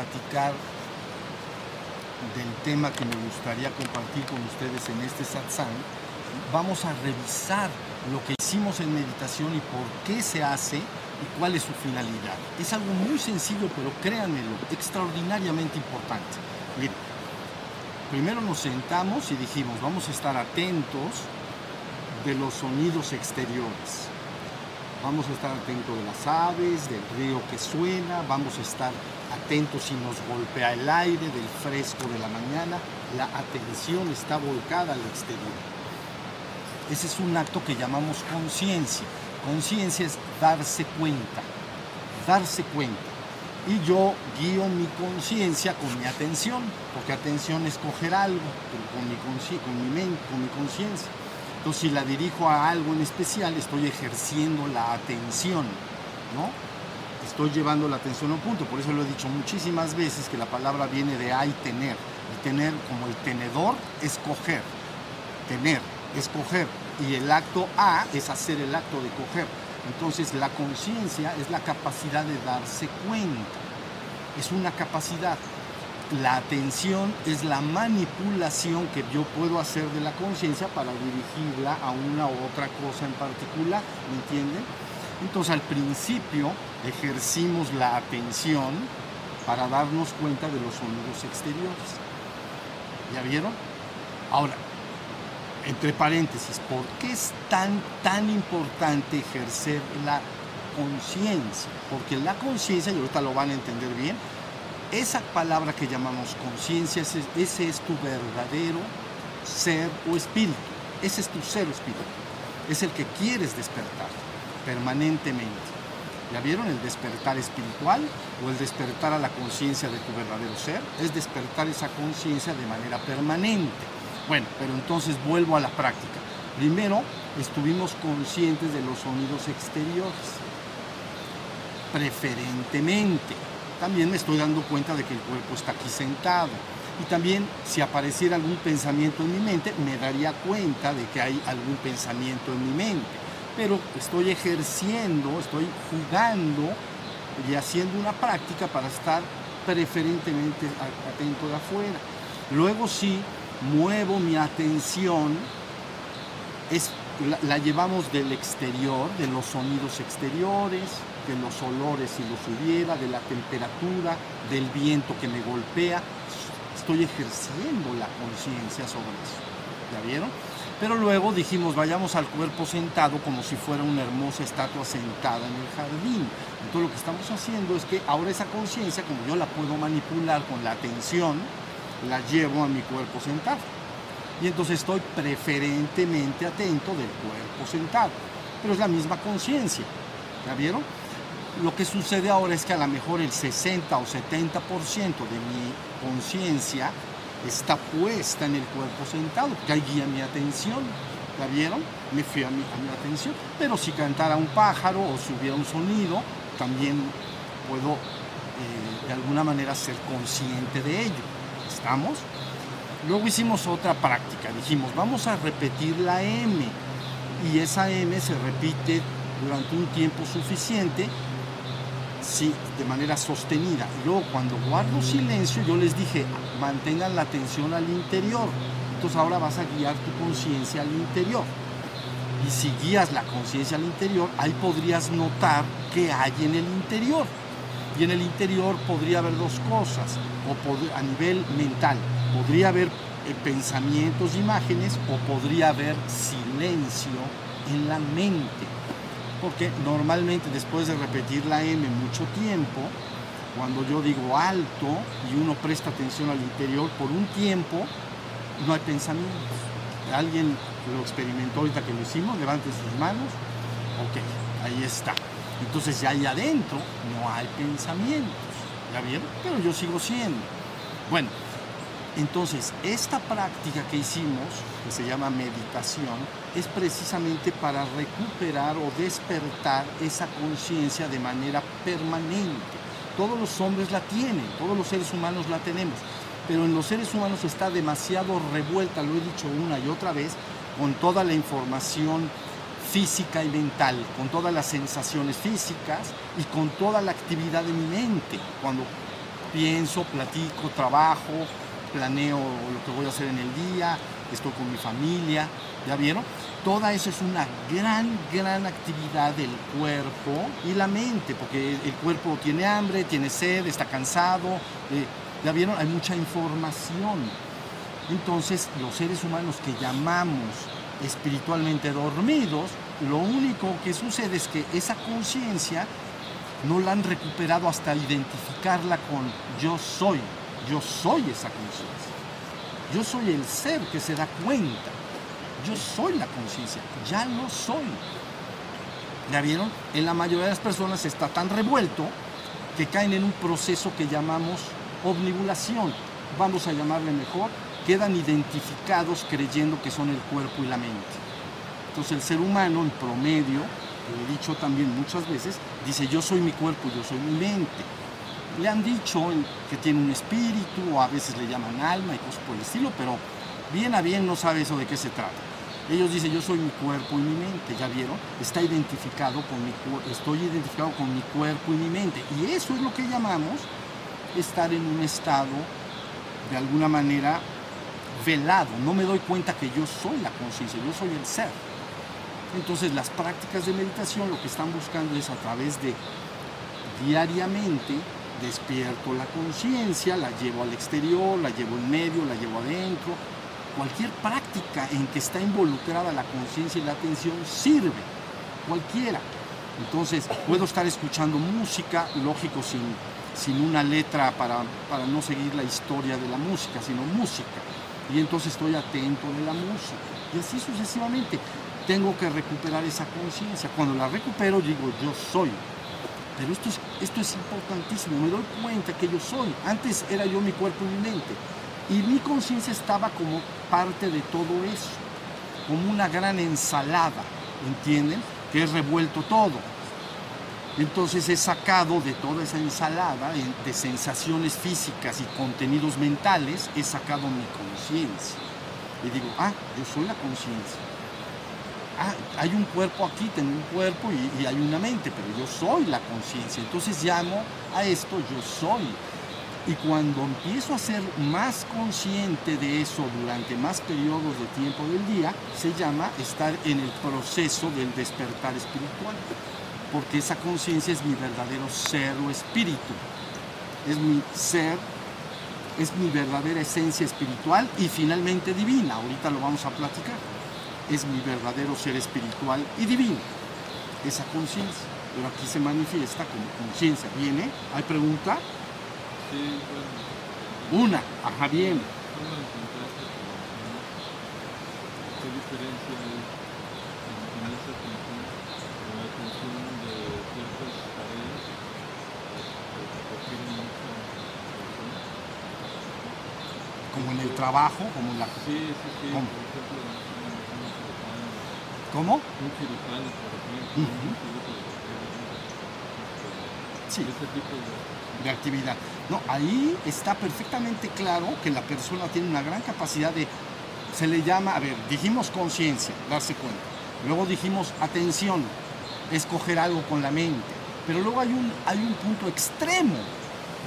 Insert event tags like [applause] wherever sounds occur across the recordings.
platicar del tema que me gustaría compartir con ustedes en este satsang, vamos a revisar lo que hicimos en meditación y por qué se hace y cuál es su finalidad. Es algo muy sencillo, pero créanmelo, extraordinariamente importante. Miren, primero nos sentamos y dijimos, vamos a estar atentos de los sonidos exteriores. Vamos a estar atentos de las aves, del río que suena, vamos a estar atentos si nos golpea el aire, del fresco de la mañana. La atención está volcada al exterior. Ese es un acto que llamamos conciencia. Conciencia es darse cuenta, darse cuenta. Y yo guío mi conciencia con mi atención, porque atención es coger algo, con mi, con mi mente, con mi conciencia. Entonces, si la dirijo a algo en especial, estoy ejerciendo la atención, ¿no? Estoy llevando la atención a un punto. Por eso lo he dicho muchísimas veces que la palabra viene de hay tener. Y tener como el tenedor es coger. Tener, es coger. Y el acto A es hacer el acto de coger. Entonces, la conciencia es la capacidad de darse cuenta. Es una capacidad la atención es la manipulación que yo puedo hacer de la conciencia para dirigirla a una u otra cosa en particular, ¿me entienden? Entonces al principio ejercimos la atención para darnos cuenta de los sonidos exteriores. ¿Ya vieron? Ahora, entre paréntesis, ¿por qué es tan, tan importante ejercer la conciencia? Porque la conciencia, y ahorita lo van a entender bien, esa palabra que llamamos conciencia, ese, es tu verdadero ser o espíritu. Ese es tu ser o espíritu. Es el que quieres despertar permanentemente. ¿Ya vieron el despertar espiritual o el despertar a la conciencia de tu verdadero ser? Es despertar esa conciencia de manera permanente. Bueno, pero entonces vuelvo a la práctica. Primero, estuvimos conscientes de los sonidos exteriores, preferentemente también me estoy dando cuenta de que el cuerpo está aquí sentado. Y también si apareciera algún pensamiento en mi mente, me daría cuenta de que hay algún pensamiento en mi mente. Pero estoy ejerciendo, estoy jugando y haciendo una práctica para estar preferentemente atento de afuera. Luego sí muevo mi atención, es, la llevamos del exterior, de los sonidos exteriores, de los olores si los hubiera, de la temperatura, del viento que me golpea. Estoy ejerciendo la conciencia sobre eso. ¿Ya vieron? Pero luego dijimos, vayamos al cuerpo sentado como si fuera una hermosa estatua sentada en el jardín. Entonces lo que estamos haciendo es que ahora esa conciencia, como yo la puedo manipular con la atención, la llevo a mi cuerpo sentado. Y entonces estoy preferentemente atento del cuerpo sentado. Pero es la misma conciencia. ¿Ya vieron? Lo que sucede ahora es que a lo mejor el 60 o 70% de mi conciencia está puesta en el cuerpo sentado, que ahí guía mi atención. ¿La vieron? Me fui a mi, atención. Pero si cantara un pájaro o si hubiera un sonido, también puedo eh, de alguna manera ser consciente de ello. ¿Estamos? Luego hicimos otra práctica. Dijimos, vamos a repetir la M. Y esa M se repite durante un tiempo suficiente sí, de manera sostenida. Y luego cuando guardo silencio, yo les dije, mantengan la atención al interior. Entonces ahora vas a guiar tu conciencia al interior. Y si guías la conciencia al interior, ahí podrías notar qué hay en el interior. Y en el interior podría haber dos cosas, o a nivel mental, podría haber eh, pensamientos, imágenes, o podría haber silencio en la mente porque normalmente después de repetir la M mucho tiempo, cuando yo digo alto y uno presta atención al interior por un tiempo, no hay pensamientos. ¿Alguien lo experimentó ahorita que lo hicimos? Levante sus manos. Ok, ahí está. Entonces ya ahí adentro no hay pensamientos. ¿Ya vieron? Pero yo sigo siendo. Bueno, entonces, esta práctica que hicimos, que se llama meditación, es precisamente para recuperar o despertar esa conciencia de manera permanente. Todos los hombres la tienen, todos los seres humanos la tenemos, pero en los seres humanos está demasiado revuelta, lo he dicho una y otra vez, con toda la información física y mental, con todas las sensaciones físicas y con toda la actividad de mi mente. Cuando pienso, platico, trabajo, planeo lo que voy a hacer en el día, estoy con mi familia, ¿ya vieron? Toda eso es una gran, gran actividad del cuerpo y la mente, porque el cuerpo tiene hambre, tiene sed, está cansado, eh, ¿ya vieron? Hay mucha información. Entonces, los seres humanos que llamamos espiritualmente dormidos, lo único que sucede es que esa conciencia no la han recuperado hasta identificarla con yo soy, yo soy esa conciencia. Yo soy el ser que se da cuenta. Yo soy la conciencia, ya lo soy. ¿Ya vieron? En la mayoría de las personas está tan revuelto que caen en un proceso que llamamos omnibulación. Vamos a llamarle mejor, quedan identificados creyendo que son el cuerpo y la mente. Entonces el ser humano en promedio, lo he dicho también muchas veces, dice yo soy mi cuerpo, yo soy mi mente. Le han dicho que tiene un espíritu o a veces le llaman alma y cosas por el estilo, pero bien a bien no sabe eso de qué se trata. Ellos dicen yo soy mi cuerpo y mi mente, ¿ya vieron? Está identificado con mi estoy identificado con mi cuerpo y mi mente. Y eso es lo que llamamos estar en un estado de alguna manera velado. No me doy cuenta que yo soy la conciencia, yo soy el ser. Entonces las prácticas de meditación lo que están buscando es a través de diariamente despierto la conciencia, la llevo al exterior, la llevo en medio, la llevo adentro. Cualquier práctica en que está involucrada la conciencia y la atención sirve, cualquiera. Entonces puedo estar escuchando música, lógico, sin, sin una letra para, para no seguir la historia de la música, sino música. Y entonces estoy atento de la música. Y así sucesivamente tengo que recuperar esa conciencia. Cuando la recupero digo, yo soy. Pero esto es, esto es importantísimo, me doy cuenta que yo soy. Antes era yo mi cuerpo y mi mente. Y mi conciencia estaba como parte de todo eso, como una gran ensalada, ¿entienden? Que he revuelto todo. Entonces he sacado de toda esa ensalada de sensaciones físicas y contenidos mentales, he sacado mi conciencia. Y digo, ah, yo soy la conciencia ah, hay un cuerpo aquí, tengo un cuerpo y, hay una mente, pero yo soy la conciencia. Entonces llamo a esto yo soy. Y cuando empiezo a ser más consciente de eso durante más periodos de tiempo del día, se llama estar en el proceso del despertar espiritual. Porque esa conciencia es mi verdadero ser o espíritu. Es mi ser, es mi verdadera esencia espiritual y finalmente divina. Ahorita lo vamos a platicar es mi verdadero ser espiritual y divino, esa conciencia. Pero aquí se manifiesta como conciencia. ¿Viene? ¿Hay pregunta? Sí, bueno. Una, ajá, bien. ¿Cómo encontraste ¿Qué diferencia hay en, esa atención, en la atención de ciertas tareas que requieren mucha atención? Como en el trabajo, como en la... Sí, sí, sí. ¿Cómo? Por ejemplo, ¿Cómo? un cirujano, por ejemplo, Sí. ese tipo de... de actividad. No, ahí está perfectamente claro que la persona tiene una gran capacidad de, se le llama, a ver, dijimos conciencia, darse cuenta. Luego dijimos atención, escoger algo con la mente. Pero luego hay un, hay un punto extremo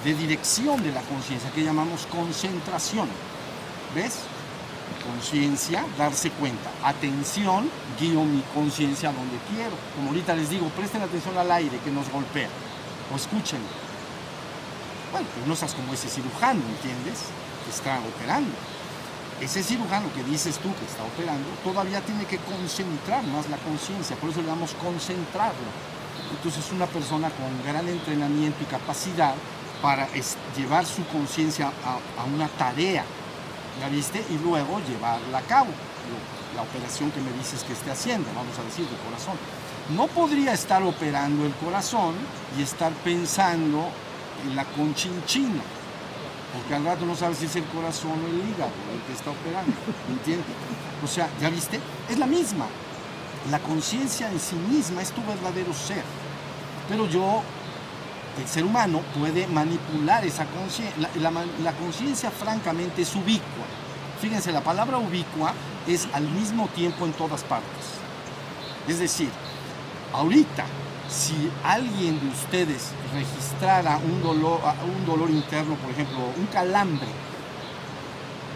de dirección de la conciencia que llamamos concentración. ¿Ves? Conciencia, darse cuenta. Atención, guío mi conciencia donde quiero. Como ahorita les digo, presten atención al aire que nos golpea. O escuchen. Bueno, pues no seas como ese cirujano, ¿entiendes? Que está operando. Ese cirujano que dices tú que está operando, todavía tiene que concentrar más la conciencia, por eso le damos concentrarlo. Entonces una persona con gran entrenamiento y capacidad para llevar su conciencia a una tarea, ¿ya viste? Y luego llevarla a cabo, la operación que me dices que esté haciendo, vamos a decir, de corazón. No podría estar operando el corazón y estar pensando en la conchinchina, porque al rato no sabes si es el corazón o el hígado el que está operando, ¿entiendes? O sea, ¿ya viste? Es la misma. La conciencia en sí misma es tu verdadero ser. Pero yo, el ser humano, puede manipular esa conciencia. La, conciencia, francamente, es ubicua. Fíjense, la palabra ubicua es al mismo tiempo en todas partes. Es decir, ahorita, si alguien de ustedes registrara un dolor, un dolor interno, por ejemplo, un calambre,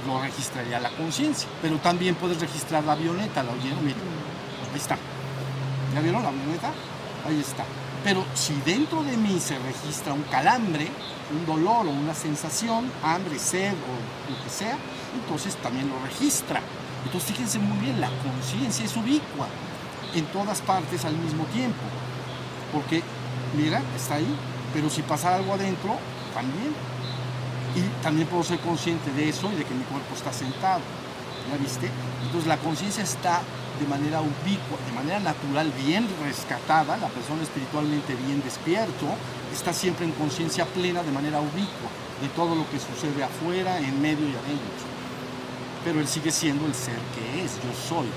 lo registraría la conciencia. Pero también puedes registrar la avioneta, ¿la oyeron? Miren, ahí está. ¿Ya vieron la avioneta? Ahí está. Pero si dentro de mí se registra un calambre, un dolor o una sensación, hambre, sed o lo que sea, entonces también lo registra. Entonces fíjense muy bien, la conciencia es ubicua en todas partes al mismo tiempo. Porque, mira, está ahí, pero si pasa algo adentro, también. Y también puedo ser consciente de eso y de que mi cuerpo está sentado. ¿Ya viste? Entonces la conciencia está de manera ubicua, de manera natural, bien rescatada, la persona espiritualmente bien despierto, está siempre en conciencia plena de manera ubicua de todo lo que sucede afuera, en medio y adentro. Pero él sigue siendo el ser que es, yo soy.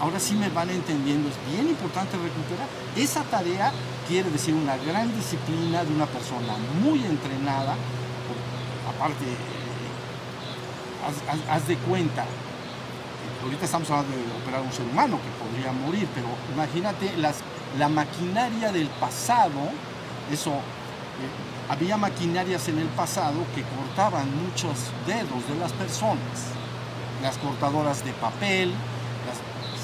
ahora sí me van entendiendo, es bien importante recuperar. Esa tarea quiere decir una gran disciplina de una persona muy entrenada, aparte, haz, haz de cuenta, ahorita estamos hablando de operar un ser humano que podría morir, pero imagínate la maquinaria del pasado, eso, eh, había maquinarias en el pasado que cortaban muchos dedos de las personas, las cortadoras de papel,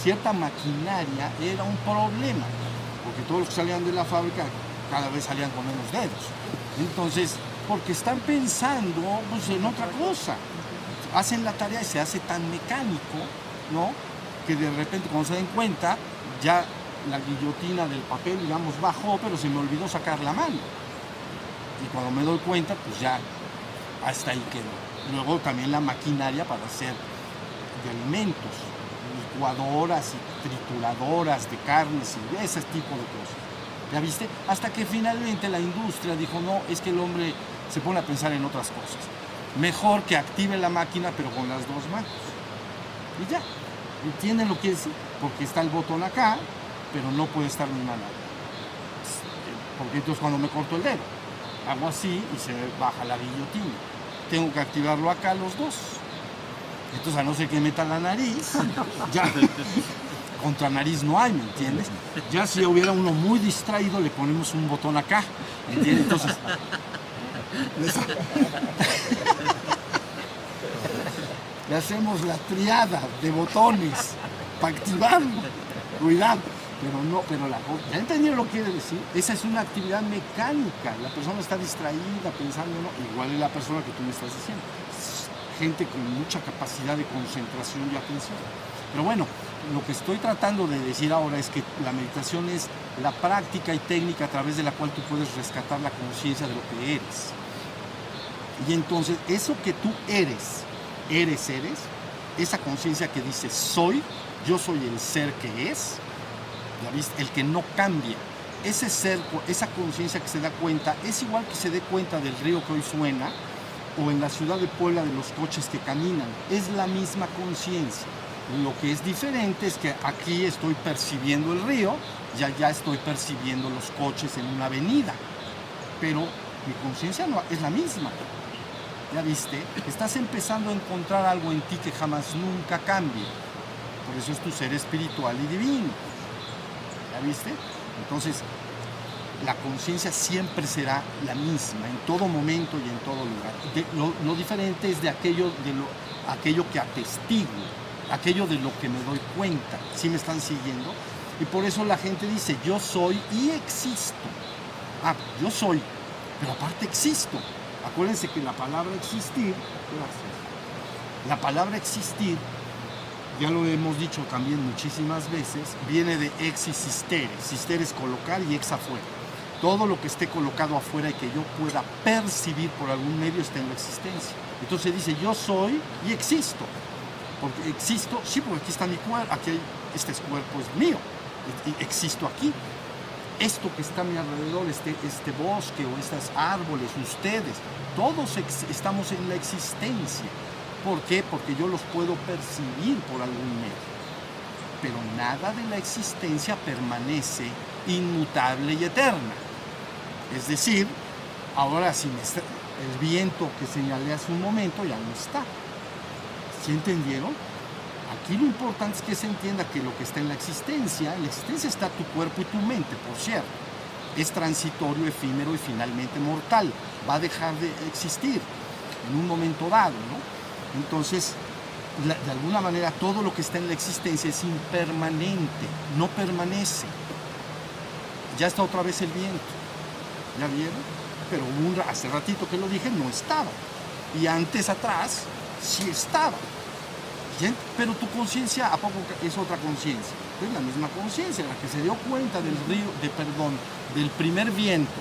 cierta maquinaria era un problema, porque todos los que salían de la fábrica cada vez salían con menos dedos. Entonces, porque están pensando pues, en otra cosa. Hacen la tarea y se hace tan mecánico ¿no? Que de repente cuando se den cuenta, ya la guillotina del papel, digamos, bajó, pero se me olvidó sacar la mano. Y cuando me doy cuenta, pues ya hasta ahí quedó. Luego también la maquinaria para hacer de alimentos, licuadoras y trituradoras de carnes y ese tipo de cosas. ¿Ya viste? Hasta que finalmente la industria dijo, no, es que el hombre se pone a pensar en otras cosas. Mejor que active la máquina, pero con las dos manos. Y ya, entienden lo que es, porque está el botón acá, pero no puede estar mi mano. Porque entonces cuando me corto el dedo, hago así y se baja la guillotina. Tengo que activarlo acá los dos. Entonces a no ser que meta la nariz, [laughs] ya contra nariz no hay, ¿me entiendes? Ya si hubiera uno muy distraído, le ponemos un botón acá, ¿me entiendes? Entonces, [laughs] le hacemos la triada de botones para activarlo. Cuidado. Pero no, pero la ¿ya entendieron lo que quiere decir? Esa es una actividad mecánica. La persona está distraída pensando, igual es la persona que tú me estás diciendo. Gente con mucha capacidad de concentración y atención. Pero bueno, lo que estoy tratando de decir ahora es que la meditación es la práctica y técnica a través de la cual tú puedes rescatar la conciencia de lo que eres. Y entonces, eso que tú eres, eres, eres, esa conciencia que dice soy, yo soy el ser que es, el que no cambia. Ese ser, esa conciencia que se da cuenta, es igual que se dé cuenta del río que hoy suena o en la ciudad de Puebla de los coches que caminan. Es la misma conciencia. Lo que es diferente es que aquí estoy percibiendo el río, ya ya estoy percibiendo los coches en una avenida, pero mi conciencia no, es la misma. ¿Ya viste? Estás empezando a encontrar algo en ti que jamás nunca cambie. Por eso es tu ser espiritual y divino. ¿Ya viste? Entonces, la conciencia siempre será la misma, en todo momento y en todo lugar. lo, diferente es de aquello, de lo, aquello que atestigo, aquello de lo que me doy cuenta. ¿Sí me están siguiendo? Y por eso la gente dice, yo soy y existo. Ah, yo soy, pero aparte existo. Acuérdense que la palabra existir, la palabra existir, ya lo hemos dicho también muchísimas veces, viene de ex y es colocar y ex afuera. Todo lo que esté colocado afuera y que yo pueda percibir por algún medio está en la existencia. Entonces dice, yo soy y existo. Porque existo, sí, porque aquí está mi cuerpo, aquí este cuerpo es mío. Existo aquí esto que está a mi alrededor, este, este bosque o estos árboles, ustedes, todos estamos en la existencia. ¿Por qué? Porque yo los puedo percibir por algún medio. Pero nada de la existencia permanece inmutable y eterna. Es decir, ahora si el viento que señalé hace un momento ya no está. ¿Sí entendieron? Aquí lo importante es que se entienda que lo que está en la existencia, en la existencia está tu cuerpo y tu mente, por cierto. Es transitorio, efímero y finalmente mortal. Va a dejar de existir en un momento dado, ¿no? Entonces, de alguna manera todo lo que está en la existencia es impermanente, no permanece. Ya está otra vez el viento. ¿Ya vieron? Pero hace ratito que lo dije, no estaba. Y antes atrás, sí estaba. Pero tu conciencia, ¿a poco es otra conciencia? Es la misma conciencia, la que se dio cuenta del río, de perdón, del primer viento,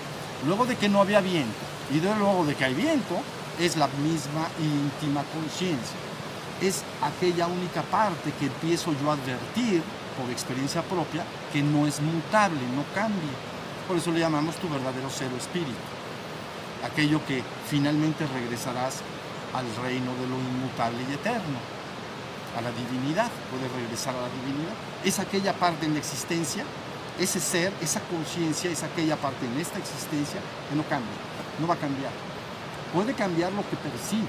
luego de que no había viento, y luego de que hay viento, es la misma íntima conciencia. Es aquella única parte que empiezo yo a advertir por experiencia propia que no es mutable, no cambia. Por eso le llamamos tu verdadero ser o espíritu. Aquello que finalmente regresarás al reino de lo inmutable y eterno, a la divinidad, puede regresar a la divinidad. Es aquella parte en la existencia, ese ser, esa conciencia, es aquella parte en esta existencia que no cambia, no va a cambiar. Puede cambiar lo que percibe.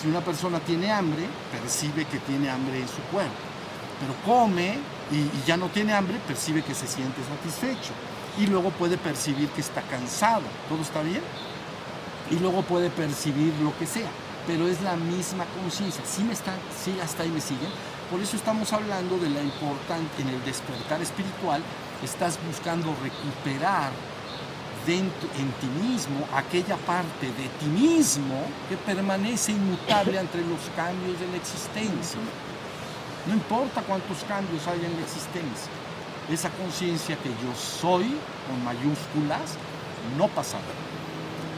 Si una persona tiene hambre, percibe que tiene hambre en su cuerpo. Pero come y, ya no tiene hambre, percibe que se siente satisfecho. Y luego puede percibir que está cansado. ¿Todo está bien? y luego puede percibir lo que sea, pero es la misma conciencia. ¿Sí me están, sí hasta ahí me siguen? Por eso estamos hablando de la importante en el despertar espiritual, estás buscando recuperar dentro, en ti mismo aquella parte de ti mismo que permanece inmutable [coughs] entre los cambios de la existencia. No importa cuántos cambios haya en la existencia, esa conciencia que yo soy, con mayúsculas, no pasará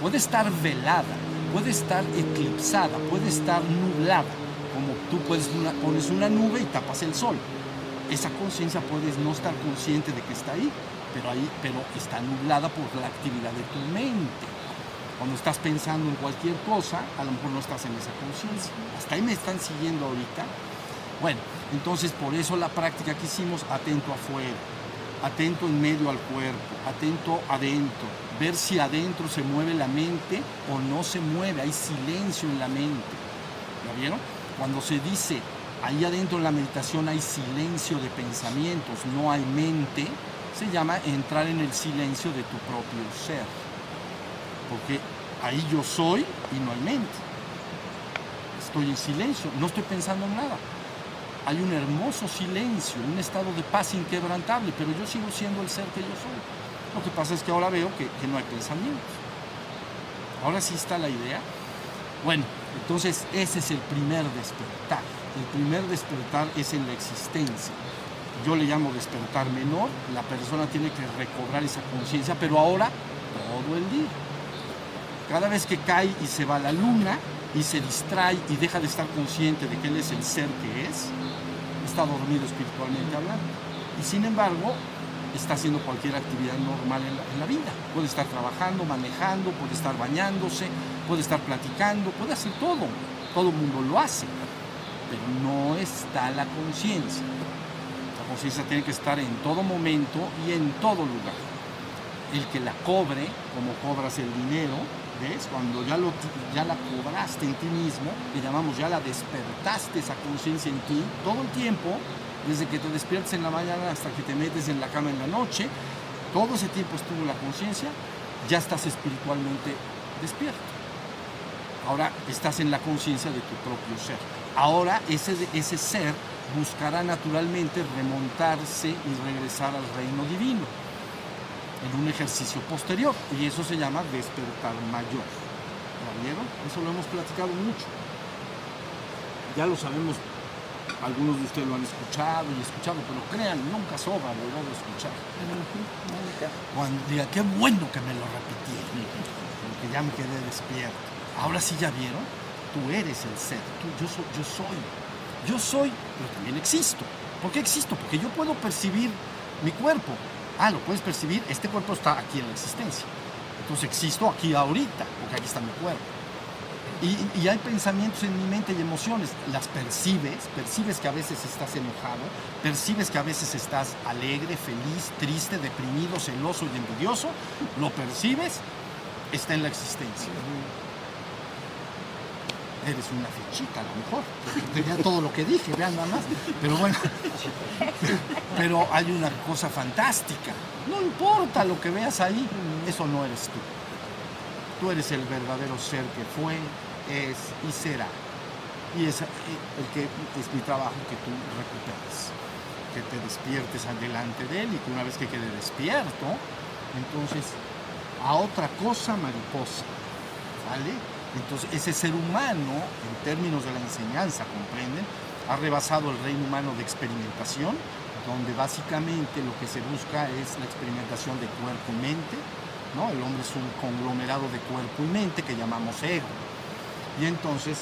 puede estar velada, puede estar eclipsada, puede estar nublada, como tú pones una nube y tapas el sol. Esa conciencia puedes no estar consciente de que está ahí, pero ahí, pero está nublada por la actividad de tu mente. Cuando estás pensando en cualquier cosa, a lo mejor no estás en esa conciencia. Hasta ahí me están siguiendo ahorita. Bueno, entonces por eso la práctica que hicimos, atento afuera, atento en medio al cuerpo, atento adentro, ver si adentro se mueve la mente o no se mueve, hay silencio en la mente. ¿Ya vieron? Cuando se dice ahí adentro en la meditación hay silencio de pensamientos, no hay mente, se llama entrar en el silencio de tu propio ser. Porque ahí yo soy y no hay mente. Estoy en silencio, no estoy pensando en nada hay un hermoso silencio, un estado de paz inquebrantable, pero yo sigo siendo el ser que yo soy. Lo que pasa es que ahora veo que, no hay pensamientos. Ahora sí está la idea. Bueno, entonces ese es el primer despertar. El primer despertar es en la existencia. Yo le llamo despertar menor. La persona tiene que recobrar esa conciencia, pero ahora todo el día. Cada vez que cae y se va la luna y se distrae y deja de estar consciente de que él es el ser que es, está dormido espiritualmente hablando. Y sin embargo, está haciendo cualquier actividad normal en la, vida. Puede estar trabajando, manejando, puede estar bañándose, puede estar platicando, puede hacer todo. Todo el mundo lo hace. Pero no está la conciencia. La conciencia tiene que estar en todo momento y en todo lugar. El que la cobre, como cobras el dinero, ¿ves? Cuando ya, lo, ya la cobraste en ti mismo, le llamamos ya la despertaste esa conciencia en ti, todo el tiempo, desde que te despiertes en la mañana hasta que te metes en la cama en la noche, todo ese tiempo estuvo la conciencia, ya estás espiritualmente despierto. Ahora estás en la conciencia de tu propio ser. Ahora ese, ese ser buscará naturalmente remontarse y regresar al reino divino en un ejercicio posterior y eso se llama despertar mayor. ¿La? Eso lo hemos platicado mucho. Ya lo sabemos algunos de ustedes lo han escuchado y escuchado, pero crean, nunca sobra volver a escuchar. Cuando diga, qué bueno que me lo repetí, porque ya me quedé despierto. Ahora sí ya vieron, tú eres el ser, yo, soy, yo soy. Yo soy, pero también existo. ¿Por qué existo? Porque yo puedo percibir mi cuerpo. Ah, lo puedes percibir, este cuerpo está aquí en la existencia. Entonces existo aquí ahorita, porque aquí está mi cuerpo. Y, hay pensamientos en mi mente y emociones. Las percibes, percibes que a veces estás enojado, percibes que a veces estás alegre, feliz, triste, deprimido, celoso y envidioso. Lo percibes, está en la existencia. eres una fichita a lo mejor. Tenía todo lo que dije, vean nada más. Pero bueno, [laughs] pero hay una cosa fantástica. No importa lo que veas ahí, eso no eres tú. Tú eres el verdadero ser que fue, es y será. Y es el que es mi trabajo que tú recuperes, que te despiertes adelante de él y que una vez que quede despierto, entonces a otra cosa mariposa, ¿vale? Entonces ese ser humano, en términos de la enseñanza, comprenden, ha rebasado el reino humano de experimentación, donde básicamente lo que se busca es la experimentación de cuerpo y mente, ¿no? El hombre es un conglomerado de cuerpo y mente que llamamos ego. Y entonces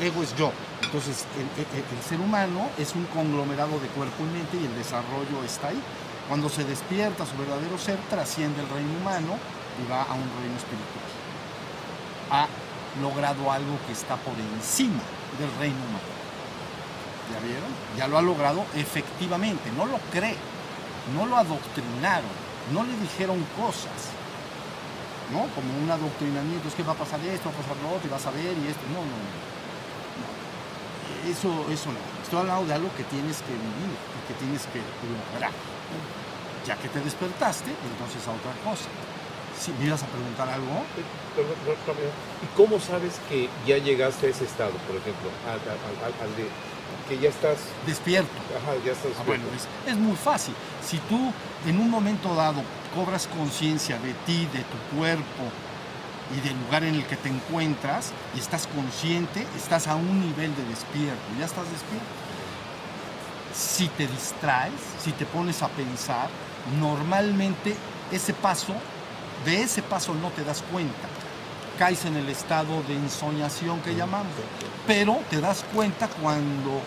el ego es yo. Entonces el, el, ser humano es un conglomerado de cuerpo y mente y el desarrollo está ahí. Cuando se despierta su verdadero ser, trasciende el reino humano y va a un reino espiritual. Ha logrado algo que está por encima del reino humano. ¿Ya vieron? Ya lo ha logrado efectivamente, no lo cree, no lo adoctrinaron, no le dijeron cosas, ¿no? Como un adoctrinamiento, es que va a pasar esto, va a pasar lo otro, y vas a ver y esto. No, no, no. Eso, eso no. Estoy hablando de algo que tienes que vivir y que tienes que lograr. Ya que te despertaste, entonces a otra cosa. Si me a preguntar algo. ¿Y cómo sabes que ya llegaste a ese estado, por ejemplo? Al, de que ya estás despierto. Ajá, ya estás ah, bueno, es, es, muy fácil. Si tú en un momento dado cobras conciencia de ti, de tu cuerpo y del lugar en el que te encuentras y estás consciente, estás a un nivel de despierto, ya estás despierto. Si te distraes, si te pones a pensar, normalmente ese paso, de ese paso no te das cuenta. Caes en el estado de ensoñación que llamamos, pero te das cuenta cuando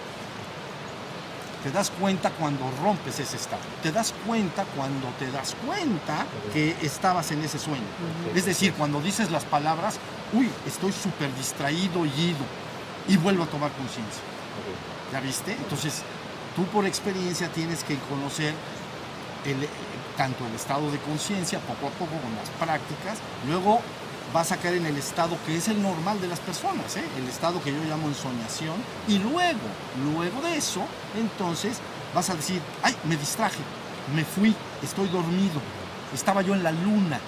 te das cuenta cuando rompes ese estado. Te das cuenta cuando te das cuenta que estabas en ese sueño. Es decir, cuando dices las palabras, uy, estoy súper distraído y ido, y vuelvo a tomar conciencia. ¿Ya viste? Entonces, tú por experiencia tienes que conocer el, tanto el estado de conciencia, poco a poco con las prácticas, luego vas a caer en el estado que es el normal de las personas, ¿eh? el estado que yo llamo ensoñación, y luego, luego de eso, entonces vas a decir, ay, me distraje, me fui, estoy dormido, estaba yo en la luna,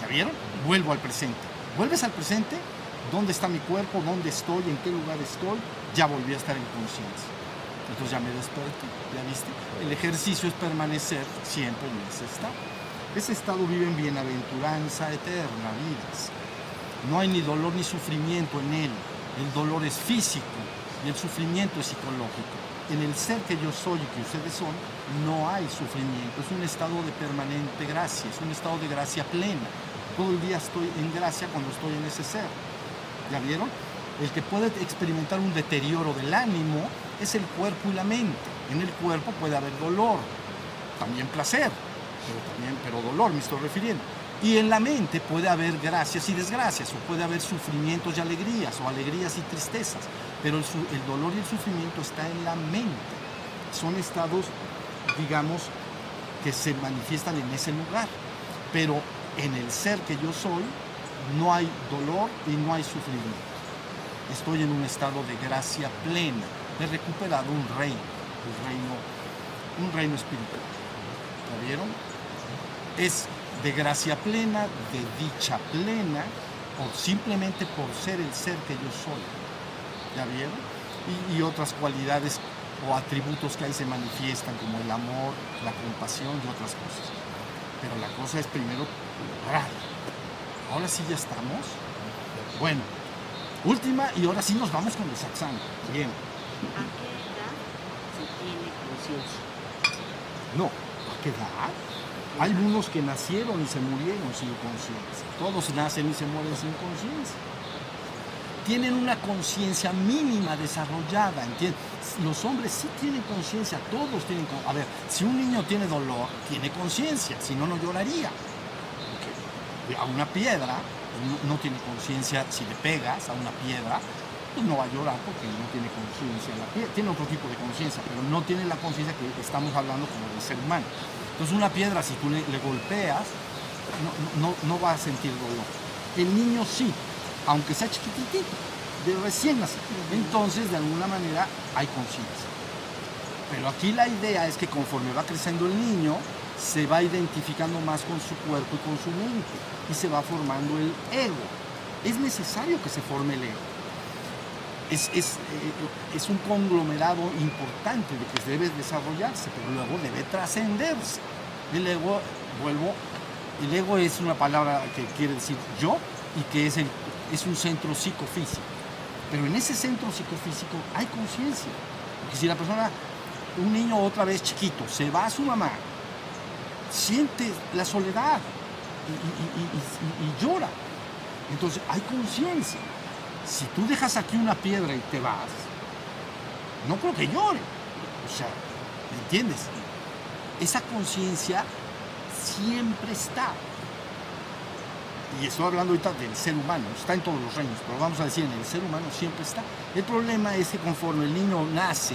¿ya vieron? Vuelvo al presente. ¿Vuelves al presente? ¿Dónde está mi cuerpo? ¿Dónde estoy? ¿En qué lugar estoy? Ya volví a estar en conciencia. Entonces ya me desperté, ¿ya viste? El ejercicio es permanecer siempre en ese estado. Ese estado vive en bienaventuranza eterna, vidas. No hay ni dolor ni sufrimiento en él. El dolor es físico y el sufrimiento es psicológico. En el ser que yo soy y que ustedes son, no hay sufrimiento. Es un estado de permanente gracia, es un estado de gracia plena. Todo el día estoy en gracia cuando estoy en ese ser. ¿Ya vieron? El que puede experimentar un deterioro del ánimo es el cuerpo y la mente. En el cuerpo puede haber dolor, también placer, pero también pero dolor me estoy refiriendo. Y en la mente puede haber gracias y desgracias, o puede haber sufrimientos y alegrías, o alegrías y tristezas, pero el, dolor y el sufrimiento está en la mente. Son estados, digamos, que se manifiestan en ese lugar, pero en el ser que yo soy no hay dolor y no hay sufrimiento estoy en un estado de gracia plena. He recuperado un reino, un reino, un reino espiritual. ¿Ya vieron? Es de gracia plena, de dicha plena, o simplemente por ser el ser que yo soy. ¿Ya vieron? Y, y otras cualidades o atributos que ahí se manifiestan, como el amor, la compasión y otras cosas. Pero la cosa es primero lograr. Ahora sí ya estamos. Bueno, Última, y ahora sí nos vamos con el saxán. Bien. ¿A qué edad se tiene conciencia? No, ¿a qué edad? Hay unos que nacieron y se murieron sin conciencia. Todos nacen y se mueren sin conciencia. Tienen una conciencia mínima desarrollada, ¿entiendes? Los hombres sí tienen conciencia, todos tienen A ver, si un niño tiene dolor, tiene conciencia, si no, no lloraría. A una piedra no, tiene conciencia, si le pegas a una piedra, pues no va a llorar porque no tiene conciencia la piedra. Tiene otro tipo de conciencia, pero no tiene la conciencia que estamos hablando como del ser humano. Entonces una piedra, si tú le, golpeas, no, no, va a sentir dolor. El niño sí, aunque sea chiquitito, de recién nacido. Entonces, de alguna manera, hay conciencia. Pero aquí la idea es que conforme va creciendo el niño, se va identificando más con su cuerpo y con su mente y se va formando el ego. Es necesario que se forme el ego. Es, es, eh, es un conglomerado importante de que debe desarrollarse, pero luego debe trascenderse. El ego, vuelvo, el ego es una palabra que quiere decir yo y que es, el, es un centro psicofísico. Pero en ese centro psicofísico hay conciencia. Porque si la persona, un niño otra vez chiquito, se va a su mamá, siente la soledad y, llora. Entonces hay conciencia. Si tú dejas aquí una piedra y te vas, no creo que llore. O sea, ¿me entiendes? Esa conciencia siempre está. Y estoy hablando ahorita del ser humano, está en todos los reinos, pero vamos a decir, en el ser humano siempre está. El problema es que conforme el niño nace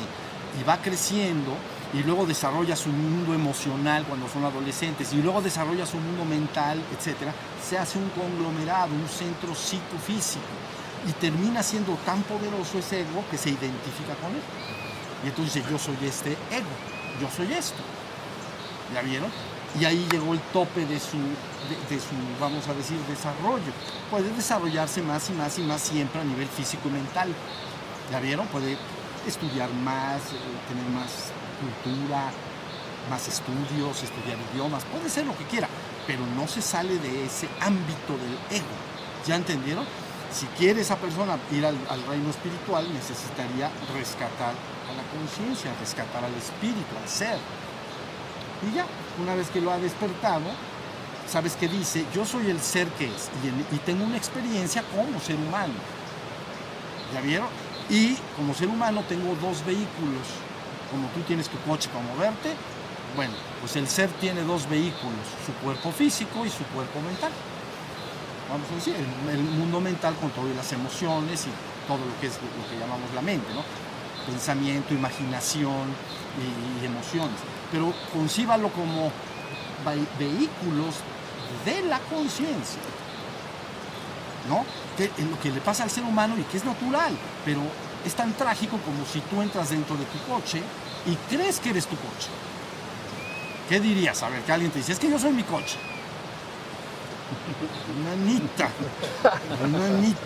y va creciendo, y luego desarrolla su mundo emocional cuando son adolescentes, y luego desarrolla su mundo mental, etc., se hace un conglomerado, un centro psicofísico, y termina siendo tan poderoso ese ego que se identifica con él. Y entonces dice, yo soy este ego, yo soy esto. ¿Ya vieron? Y ahí llegó el tope de su, de, su, vamos a decir, desarrollo. Puede desarrollarse más y más y más siempre a nivel físico y mental. ¿Ya vieron? Puede estudiar más, eh, tener más cultura, más estudios, estudiar idiomas, puede ser lo que quiera, pero no se sale de ese ámbito del ego. ¿Ya entendieron? Si quiere esa persona ir al, reino espiritual, necesitaría rescatar a la conciencia, rescatar al espíritu, al ser. Y ya, una vez que lo ha despertado, sabes que dice, yo soy el ser que es y, y tengo una experiencia como ser humano. ¿Ya vieron? Y como ser humano tengo dos vehículos. Como tú tienes tu coche para moverte, bueno, pues el ser tiene dos vehículos, su cuerpo físico y su cuerpo mental. Vamos a decir, el, mundo mental con todas las emociones y todo lo que es lo que llamamos la mente, ¿no? Pensamiento, imaginación y, y emociones. Pero concíbalo como ve- vehículos de la conciencia. ¿no? Que es lo que le pasa al ser humano y que es natural, pero es tan trágico como si tú entras dentro de tu coche y crees que eres tu coche. ¿Qué dirías? A ver, que alguien te dice, es que yo soy mi coche. Nanita, nanita.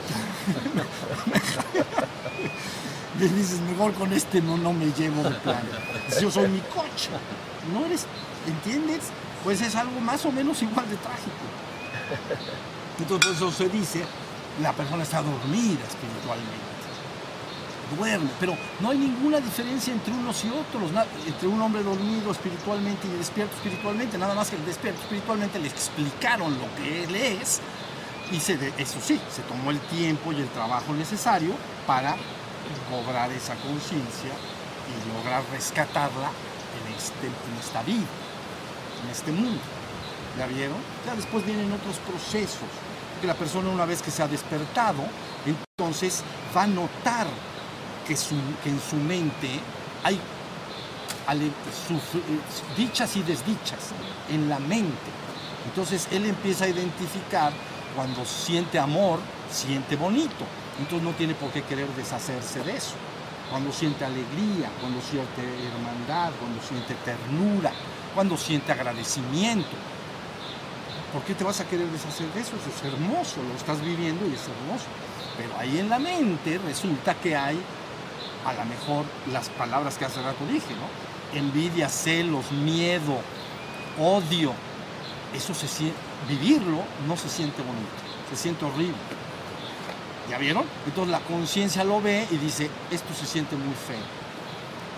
Le dices, mejor con este no, no me llevo de plan. Yo soy mi coche. No eres, ¿entiendes? Pues es algo más o menos igual de trágico. Entonces eso se dice, la persona está dormida espiritualmente. Pero no hay ninguna diferencia entre unos y otros, entre un hombre dormido espiritualmente y despierto espiritualmente, nada más que el despierto espiritualmente le explicaron lo que él es y se eso sí, se tomó el tiempo y el trabajo necesario para cobrar esa conciencia y lograr rescatarla en, este, en esta vida, en este mundo. ¿Ya vieron? Ya después vienen otros procesos. Que la persona una vez que se ha despertado, entonces va a notar que, en su mente hay eh, dichas y desdichas en la mente. Entonces él empieza a identificar cuando siente amor, siente bonito. Entonces no tiene por qué querer deshacerse de eso. Cuando siente alegría, cuando siente hermandad, cuando siente ternura, cuando siente agradecimiento. ¿Por qué te vas a querer deshacer de eso? Eso es hermoso, lo estás viviendo y es hermoso. Pero ahí en la mente resulta que hay a lo mejor las palabras que hace rato dije, ¿no? Envidia, celos, miedo, odio. Eso se siente, vivirlo no se siente bonito, se siente horrible. ¿Ya vieron? Entonces la conciencia lo ve y dice, esto se siente muy feo.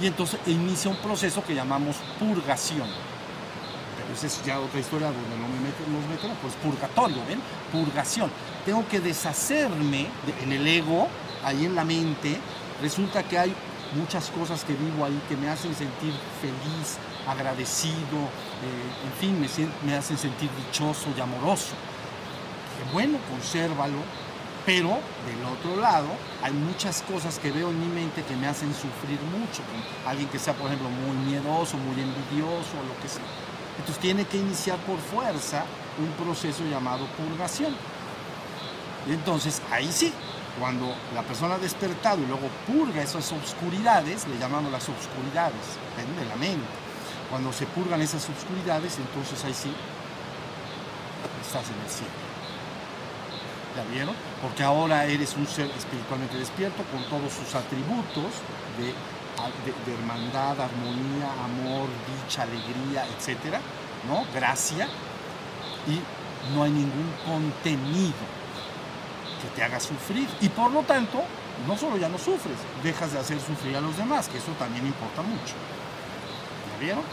Y entonces inicia un proceso que llamamos purgación. Pero esa es ya otra historia donde no me meto, nos metemos, pues purgatorio, ¿ven? Purgación. Tengo que deshacerme de- en el ego, ahí en la mente. Resulta que hay muchas cosas que vivo ahí que me hacen sentir feliz, agradecido, eh, en fin, me, hacen sentir dichoso y amoroso. Que bueno, consérvalo, pero del otro lado hay muchas cosas que veo en mi mente que me hacen sufrir mucho. Alguien que sea, por ejemplo, muy miedoso, muy envidioso, o lo que sea. Entonces tiene que iniciar por fuerza un proceso llamado purgación. Y entonces ahí sí, Cuando la persona ha despertado y luego purga esas obscuridades, le llamamos las obscuridades, de la mente. Cuando se purgan esas obscuridades, entonces ahí sí estás en el cielo. ¿Ya vieron? Porque ahora eres un ser espiritualmente despierto con todos sus atributos de, de- de hermandad, armonía, amor, dicha, alegría, etcétera, ¿no? Gracia. Y no hay ningún contenido que te haga sufrir. Y por lo tanto, no solo ya no sufres, dejas de hacer sufrir a los demás, que eso también importa mucho. ¿Ya vieron?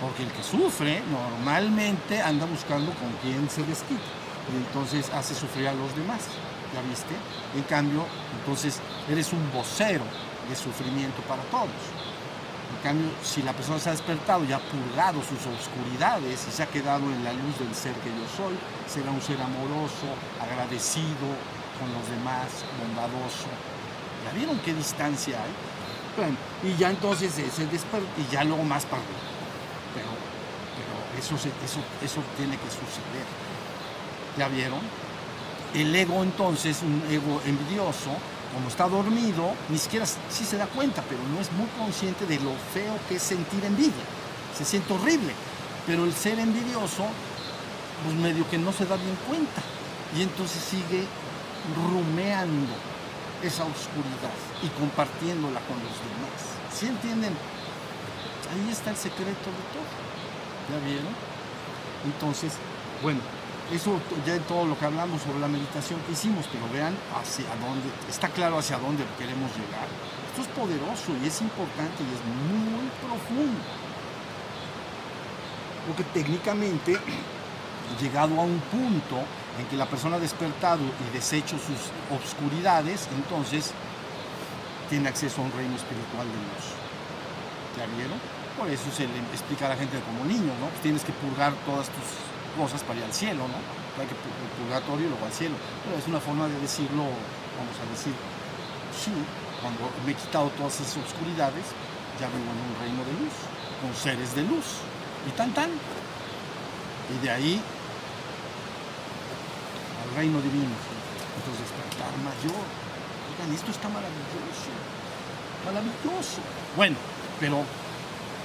Porque el que sufre normalmente anda buscando con quién se desquita y entonces hace sufrir a los demás. ¿Ya viste? En cambio, entonces eres un vocero de sufrimiento para todos. En cambio, si la persona se ha despertado y ha purgado sus oscuridades y se ha quedado en la luz del ser que yo soy, será un ser amoroso, agradecido con los demás, bondadoso. ¿Ya vieron qué distancia hay? Y ya entonces se, desperta y ya luego más arriba. Pero, eso, eso, eso tiene que suceder. ¿Ya vieron? El ego entonces, un ego envidioso, como está dormido, ni siquiera sí se da cuenta, pero no es muy consciente de lo feo que es sentir envidia. Se siente horrible. Pero el ser envidioso, pues medio que no se da bien cuenta. Y entonces sigue rumeando esa oscuridad y compartiéndola con los demás. ¿Sí entienden? Ahí está el secreto de todo. ¿Ya vieron? Entonces, bueno, eso ya en todo lo que hablamos sobre la meditación que hicimos, pero vean hacia dónde, está claro hacia dónde queremos llegar. Esto es poderoso y es importante y es muy profundo. Porque técnicamente, [clears throat] llegado a un punto en que la persona ha despertado y deshecho sus obscuridades, entonces tiene acceso a un reino espiritual de luz. ¿Ya vieron? Por eso se le explica a la gente como niño, ¿no? Pues tienes que purgar todas tus cosas para ir al cielo, ¿no? Hay que purgatorio y luego al cielo. Pero es una forma de decirlo, vamos a decir, sí, cuando me he quitado todas esas obscuridades, ya vengo en un reino de luz, con seres de luz. Y tan tan. Y de ahí reino divino. Entonces despertar mayor. Oigan, esto está maravilloso. Maravilloso. Bueno, pero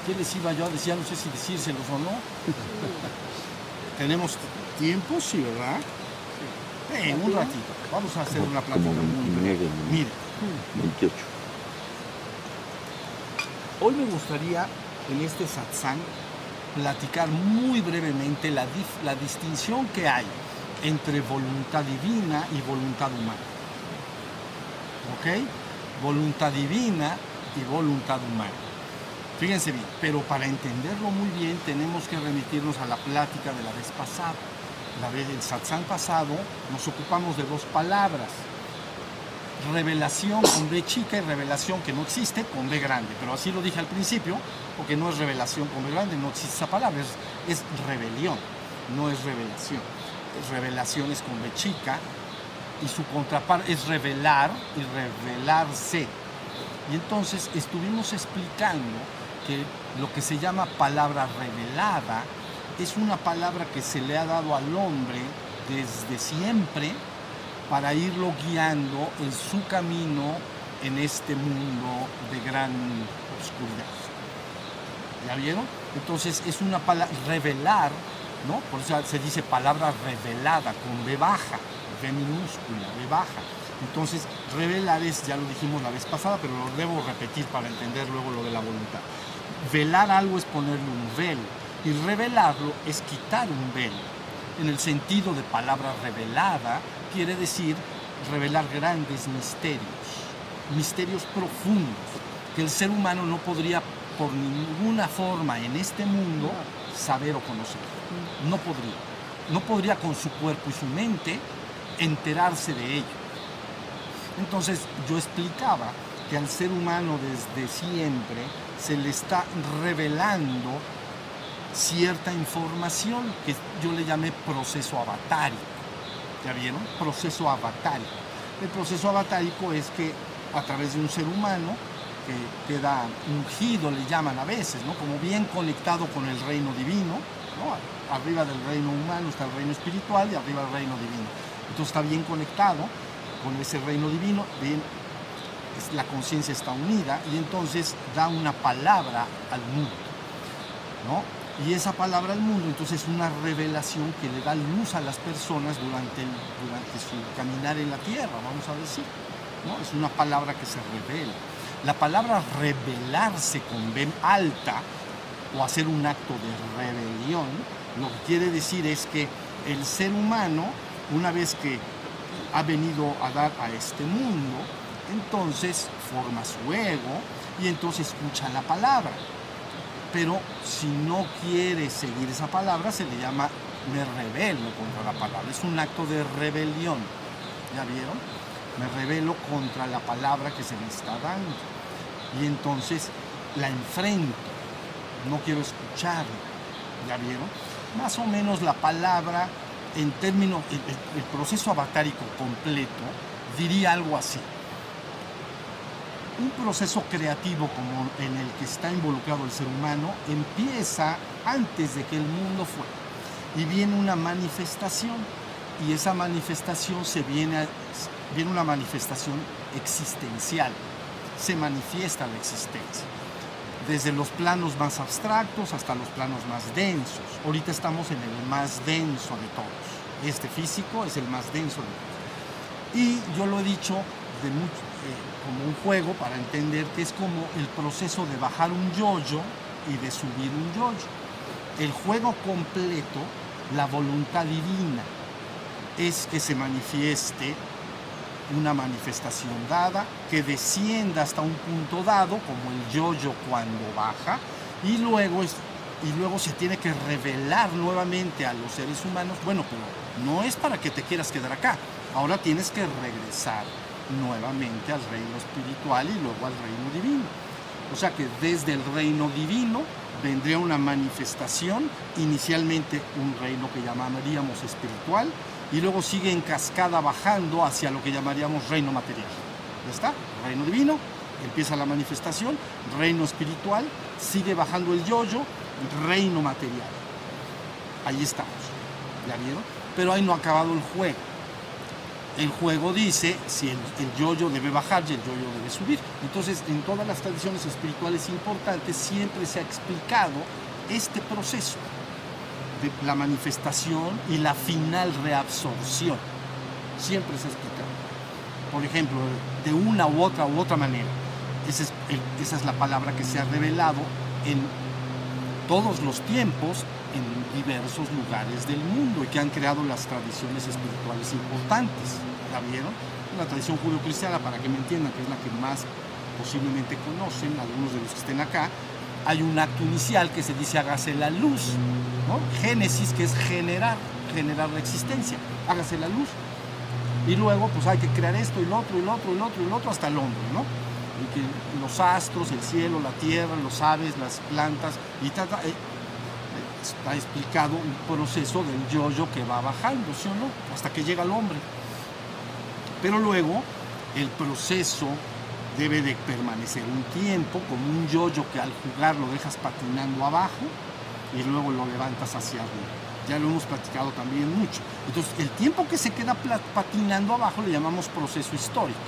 ¿qué les iba yo a decir? No sé si decírselos o no. [laughs] ¿Tenemos tiempo? Sí, ¿verdad? Eh, un ratito. Vamos a hacer una plática muy 29 breve. minutos. Mire, 28. hoy me gustaría en este satsang platicar muy brevemente la, dif- la distinción que hay entre voluntad divina y voluntad humana. ¿Ok? Voluntad divina y voluntad humana. Fíjense bien, pero para entenderlo muy bien tenemos que remitirnos a la plática de la vez pasada. La vez del satsang pasado nos ocupamos de dos palabras. Revelación con B chica y revelación que no existe con B grande. Pero así lo dije al principio, porque no es revelación con B grande, no existe esa palabra, es, es rebelión, no es revelación. Es revelación es con B chica y su contraparte es revelar y revelarse. Y entonces estuvimos explicando que lo que se llama palabra revelada es una palabra que se le ha dado al hombre desde siempre para irlo guiando en su camino en este mundo de gran oscuridad. ¿Ya vieron? Entonces es una palabra, revelar, ¿no? Por eso se dice palabra revelada, con B baja, B minúscula, B baja. Entonces, revelar es, ya lo dijimos la vez pasada, pero lo debo repetir para entender luego lo de la voluntad. Velar algo es ponerle un velo y revelarlo es quitar un velo. En el sentido de palabra revelada, quiere decir revelar grandes misterios, misterios profundos que el ser humano no podría por ninguna forma en este mundo saber o conocer. No podría. No podría con su cuerpo y su mente enterarse de ello. Entonces yo explicaba que al ser humano desde siempre se le está revelando cierta información que yo le llamé proceso avatárico. ¿Ya vieron? Proceso avatárico. El proceso avatárico es que a través de un ser humano que queda ungido, le llaman a veces, ¿no? Como bien conectado con el reino divino, ¿no? Arriba del reino humano está el reino espiritual y arriba el reino divino. Entonces está bien conectado con ese reino divino, bien, la conciencia está unida y entonces da una palabra al mundo, ¿no? Y esa palabra al mundo entonces es una revelación que le da luz a las personas durante, durante su caminar en la tierra, vamos a decir, ¿no? Es una palabra que se revela. La palabra revelarse con B alta o hacer un acto de rebelión, lo que quiere decir es que el ser humano, una vez que ha venido a dar a este mundo, entonces forma su ego y entonces escucha la palabra. Pero si no quiere seguir esa palabra, se le llama me rebelo contra la palabra. Es un acto de rebelión. ¿Ya vieron? Me rebelo contra la palabra que se me está dando. Y entonces la enfrento. No quiero escucharla. ¿Ya vieron? Más o menos la palabra, en términos, el, proceso avatárico completo, diría algo así. Un proceso creativo como en el que está involucrado el ser humano empieza antes de que el mundo fuera y viene una manifestación y esa manifestación se viene, a- viene una manifestación existencial, se manifiesta la existencia, desde los planos más abstractos hasta los planos más densos. Ahorita estamos en el más denso de todos, este físico es el más denso de todos. Y yo lo he dicho de mucho- eh, como un juego para entender que es como el proceso de bajar un yoyo y de subir un yoyo. El juego completo, la voluntad divina, es que se manifieste una manifestación dada, que descienda hasta un punto dado, como el yoyo cuando baja, y luego, es, y luego se tiene que revelar nuevamente a los seres humanos. Bueno, pero no es para que te quieras quedar acá, ahora tienes que regresar nuevamente al reino espiritual y luego al reino divino. O sea que desde el reino divino vendría una manifestación, inicialmente un reino que llamaríamos espiritual, y luego sigue en cascada bajando hacia lo que llamaríamos reino material. ¿Ya está? Reino divino, empieza la manifestación, reino espiritual, sigue bajando el yoyo, reino material. Ahí estamos. ¿Ya vieron? Pero ahí no ha acabado el juego. El juego dice si el, el yoyo debe bajar y el yoyo debe subir. Entonces, en todas las tradiciones espirituales importantes siempre se ha explicado este proceso la manifestación y la final reabsorción. Siempre se ha explicado. Por ejemplo, de una u otra u otra manera. Esa es, el- esa es la palabra que se ha revelado en todos los tiempos en diversos lugares del mundo y que han creado las tradiciones espirituales importantes. ¿La vieron? La tradición judio-cristiana, para que me entiendan, que es la que más posiblemente conocen, algunos de los que estén acá, hay un acto inicial que se dice hágase la luz. Génesis, que es generar, generar la existencia, hágase la luz. Y luego, pues hay que crear esto y lo otro, y lo otro, y lo otro, y lo otro, hasta el hombre, ¿no? Los astros, el cielo, la tierra, los aves, las plantas, y eh, está explicado un proceso del yo-yo que va bajando, ¿sí o no? Hasta que llega el hombre. Pero luego, el proceso debe de permanecer un tiempo, como un yo-yo que al jugar lo dejas patinando abajo y luego lo levantas hacia arriba. Ya lo hemos platicado también mucho. Entonces, el tiempo que se queda patinando abajo le llamamos proceso histórico,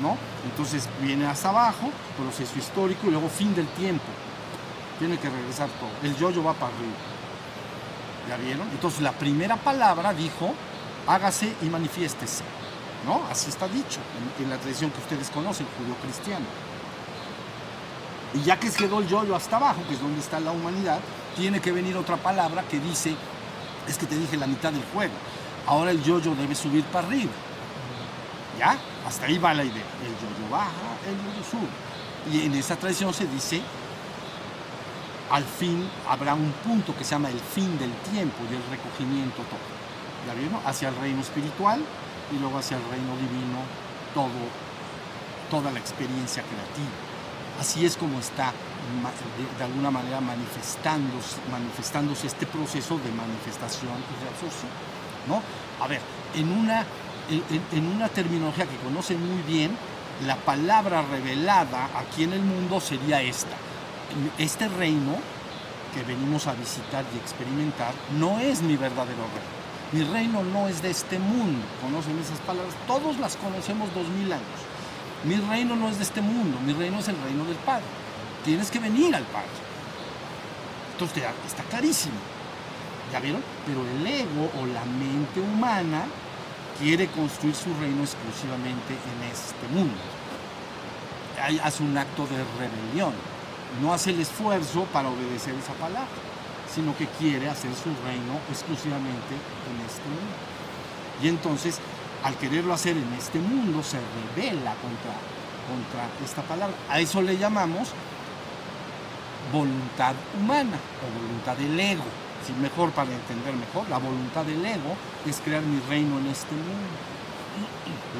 ¿no? Entonces viene hasta abajo, proceso histórico y luego fin del tiempo. Tiene que regresar todo. El yo-yo va para arriba. ¿Ya vieron? Entonces, la primera palabra dijo, hágase y manifiéstese. ¿No? Así está dicho en, la tradición que ustedes conocen, judío-cristiana. Y ya que quedó el yoyo hasta abajo, que es donde está la humanidad, tiene que venir otra palabra que dice, es que te dije la mitad del juego, ahora el yoyo debe subir para arriba. ¿Ya? Hasta ahí va la idea. El yoyo baja, el yoyo sube. Y en esa tradición se dice, al fin habrá un punto que se llama el fin del tiempo y el recogimiento todo. ¿Ya vieron? Hacia el reino espiritual y luego hacia el reino divino todo, toda la experiencia creativa. Así es como está de, alguna manera manifestándose, manifestándose este proceso de manifestación y reabsorción. ¿no? A ver, en una, en una terminología que conocen muy bien, la palabra revelada aquí en el mundo sería esta. Este reino que venimos a visitar y experimentar no es mi verdadero reino. Mi reino no es de este mundo. ¿Conocen esas palabras? Todos las conocemos dos mil años. Mi reino no es de este mundo, mi reino es el reino del Padre. Tienes que venir al Padre. Entonces está clarísimo. ¿Ya vieron? Pero el ego o la mente humana quiere construir su reino exclusivamente en este mundo. Hace un acto de rebelión. No hace el esfuerzo para obedecer esa palabra, sino que quiere hacer su reino exclusivamente en este mundo. Y entonces, al quererlo hacer en este mundo, se revela contra, contra esta palabra. A eso le llamamos voluntad humana o voluntad del ego. Si mejor para entender mejor, la voluntad del ego es crear mi reino en este mundo.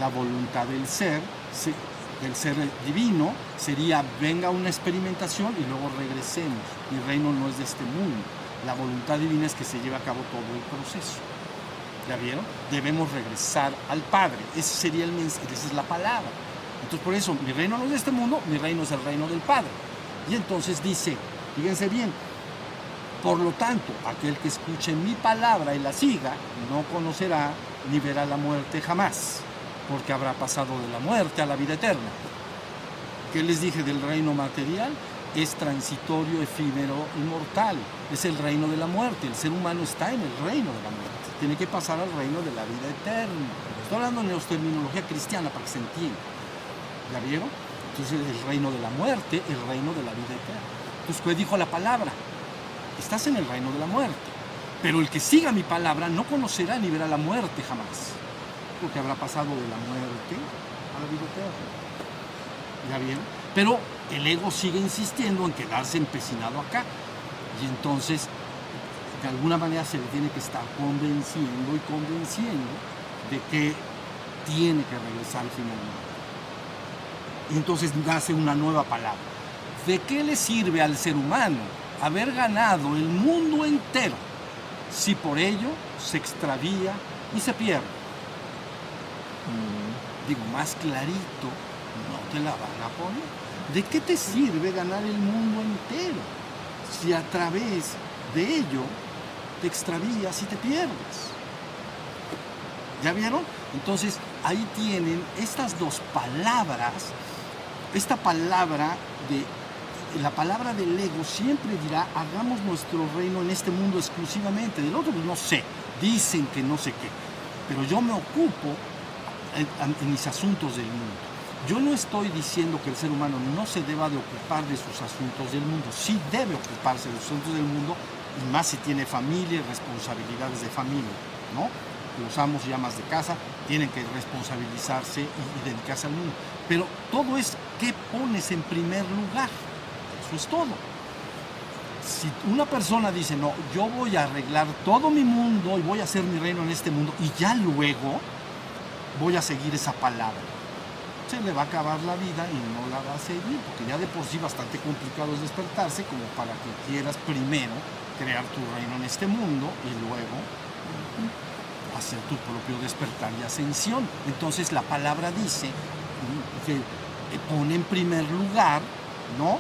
La voluntad del ser, se- del ser divino, sería venga una experimentación y luego regresemos. Mi reino no es de este mundo. La voluntad divina es que se lleve a cabo todo el proceso. ¿Ya vieron? Debemos regresar al Padre. Ese sería el mensaje, esa es la palabra. Entonces por eso, mi reino no es de este mundo, mi reino es el reino del Padre. Y entonces dice, fíjense bien, por lo tanto, aquel que escuche mi palabra y la siga, no conocerá ni verá la muerte jamás, porque habrá pasado de la muerte a la vida eterna. ¿Qué les dije del reino material? Es transitorio, efímero, inmortal. Es el reino de la muerte. El ser humano está en el reino de la muerte. Tiene que pasar al reino de la vida eterna. Estoy hablando en terminología cristiana para que se entienda. ¿Ya vieron? Entonces el reino de la muerte, el reino de la vida eterna. Entonces, ¿qué dijo la palabra? Estás en el reino de la muerte. Pero el que siga mi palabra no conocerá ni verá la muerte jamás. Porque habrá pasado de la muerte a la eterna. ¿Ya vieron? Pero el ego sigue insistiendo en quedarse empecinado acá. Y entonces, de alguna manera se le tiene que estar convenciendo y convenciendo de que tiene que regresar finalmente. Y entonces nace una nueva palabra. ¿De qué le sirve al ser humano haber ganado el mundo entero si por ello se extravía y se pierde? Digo, más clarito no te la van a poner. ¿De qué te sirve ganar el mundo entero si a través de ello te extravías y te pierdes? ¿Ya vieron? Entonces ahí tienen estas dos palabras. Esta palabra de la palabra del ego siempre dirá, hagamos nuestro reino en este mundo exclusivamente. Del otro, pues no sé, dicen que no sé qué. Pero yo me ocupo en, mis asuntos del mundo. Yo no estoy diciendo que el ser humano no se deba de ocupar de sus asuntos del mundo. Sí debe ocuparse de sus asuntos del mundo, y más si tiene familia y responsabilidades de familia, ¿no? Los amos y amas de casa tienen que responsabilizarse y dedicarse al mundo. Pero todo es qué pones en primer lugar. Eso es todo. Si una persona dice, no, yo voy a arreglar todo mi mundo y voy a hacer mi reino en este mundo y ya luego voy a seguir esa palabra, se le va a acabar la vida y no la va a seguir, porque ya de por sí bastante complicado es despertarse como para que quieras primero crear tu reino en este mundo y luego hacer tu propio despertar y ascensión. Entonces la palabra dice que pone en primer lugar, ¿no?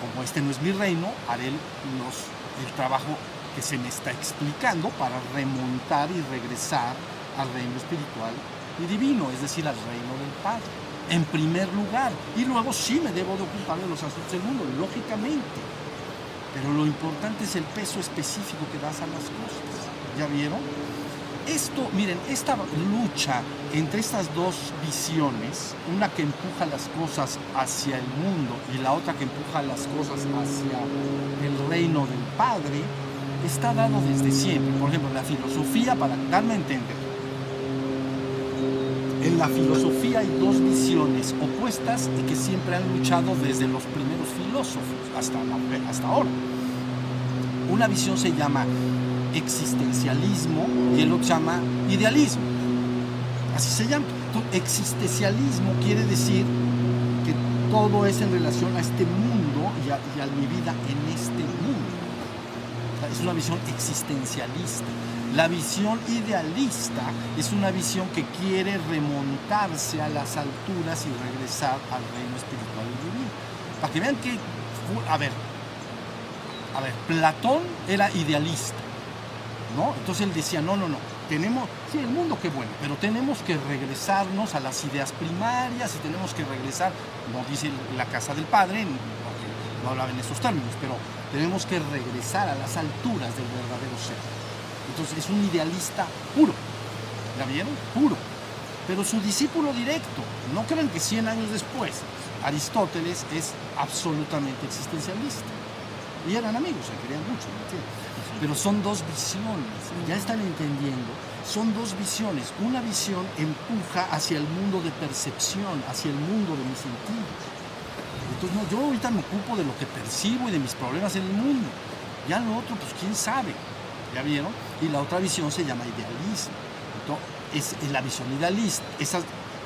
Como este no es mi reino, haré el trabajo que se me está explicando para remontar y regresar al reino espiritual y divino, es decir, al reino del Padre, en primer lugar. Y luego sí me debo de ocupar de los asuntos del mundo, lógicamente. Pero lo importante es el peso específico que das a las cosas. ¿Ya vieron? Esto, miren, esta lucha entre estas dos visiones, una que empuja las cosas hacia el mundo y la otra que empuja las cosas hacia el reino del Padre, está dado desde siempre. Por ejemplo, la filosofía, para darme a entender, en la filosofía hay dos visiones opuestas y que siempre han luchado desde los primeros filósofos hasta, hasta ahora. Una visión se llama existencialismo y el otro llama idealismo. Así se llama. Existencialismo quiere decir que todo es en relación a este mundo y a, mi vida en este mundo. Es una visión existencialista. La visión idealista es una visión que quiere remontarse a las alturas y regresar al reino espiritual divino. Para que vean que, a ver, a ver, Platón era idealista ¿no? Entonces él decía, no, no, no, tenemos, sí, el mundo qué bueno, pero tenemos que regresarnos a las ideas primarias y tenemos que regresar, no dice la casa del padre, no hablaba en esos términos, pero tenemos que regresar a las alturas del verdadero ser. Entonces es un idealista puro, ¿la vieron? Puro. Pero su discípulo directo, no crean que 100 años después, Aristóteles es absolutamente existencialista. Y eran amigos, se querían mucho, ¿me entiendes? Pero son dos visiones, ya están entendiendo, son dos visiones. Una visión empuja hacia el mundo de percepción, hacia el mundo de mis sentidos. Entonces, no, yo ahorita me ocupo de lo que percibo y de mis problemas en el mundo. Ya lo otro, pues quién sabe. ¿Ya vieron? Y la otra visión se llama idealismo. Entonces, es la visión idealista.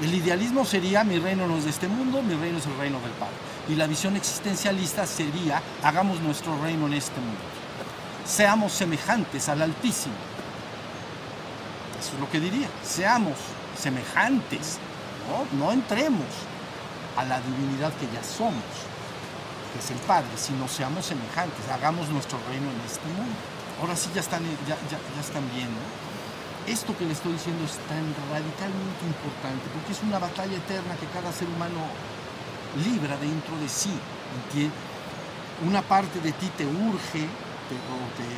El idealismo sería mi reino no es de este mundo, mi reino es el reino del Padre. Y la visión existencialista sería hagamos nuestro reino en este mundo. Seamos semejantes al Altísimo. Eso es lo que diría. Seamos semejantes. No, no entremos a la divinidad que ya somos, que es el Padre, sino seamos semejantes. Hagamos nuestro reino en este mundo. Ahora sí ya están, ya, ya, están viendo esto que le estoy diciendo es tan radicalmente importante porque es una batalla eterna que cada ser humano libra dentro de sí. que una parte de ti te urge, te, o te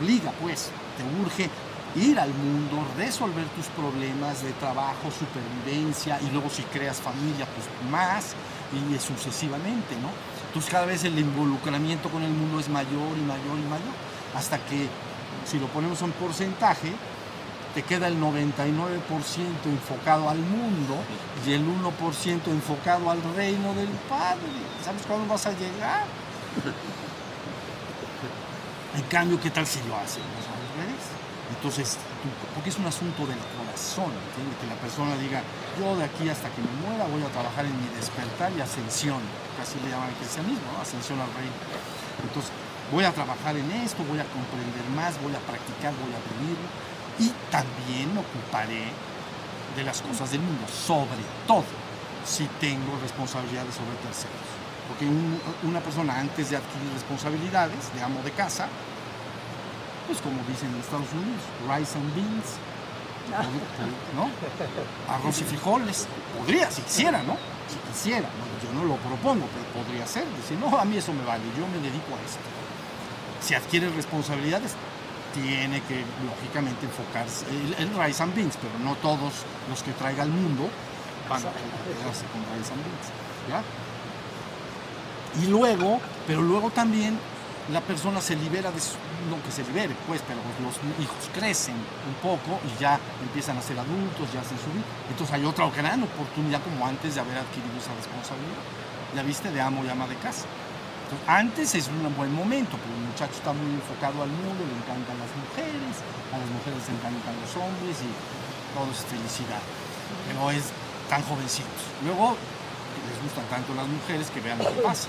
obliga, pues, te urge ir al mundo, resolver tus problemas de trabajo, supervivencia y luego si creas familia, pues más y sucesivamente, ¿no? Entonces cada vez el involucramiento con el mundo es mayor y mayor y mayor, hasta que si lo ponemos en porcentaje, te queda el 99% enfocado al mundo y el 1% enfocado al reino del Padre. ¿Sabes cuándo vas a llegar? En cambio, ¿qué tal si lo hacemos al revés? Entonces, porque es un asunto del corazón, ¿entiendes? Que la persona diga, yo de aquí hasta que me muera voy a trabajar en mi despertar y ascensión, casi le llaman el cristianismo, ¿no? ascensión al reino. Entonces, voy a trabajar en esto, voy a comprender más, voy a practicar, voy a vivir y también me ocuparé de las cosas del mundo, sobre todo si tengo responsabilidades sobre terceros. Porque una persona antes de adquirir responsabilidades de amo de casa, pues como dicen en Estados Unidos, rice and beans, ¿no? Arroz y frijoles, podría, si quisiera, ¿no? Si quisiera, yo no lo propongo, pero podría ser, decir, no, a mí eso me vale, yo me dedico a esto. Si adquiere responsabilidades, tiene que, lógicamente, enfocarse en Rice and Beans, pero no todos los que traiga al mundo van a quedarse con Rice and Beans. ¿ya? Y luego, pero luego también la persona se libera de no que se libere, pues, pero los hijos crecen un poco y ya empiezan a ser adultos, ya hacen su vida. Entonces hay otra gran oportunidad como antes de haber adquirido esa responsabilidad. Ya viste, de amo y ama de casa antes es un buen momento, porque el muchacho está muy enfocado al mundo, le encantan las mujeres, a las mujeres les encantan los hombres y todo es felicidad. Pero es tan jovencitos. Luego les gustan tanto las mujeres que vean lo que pasa.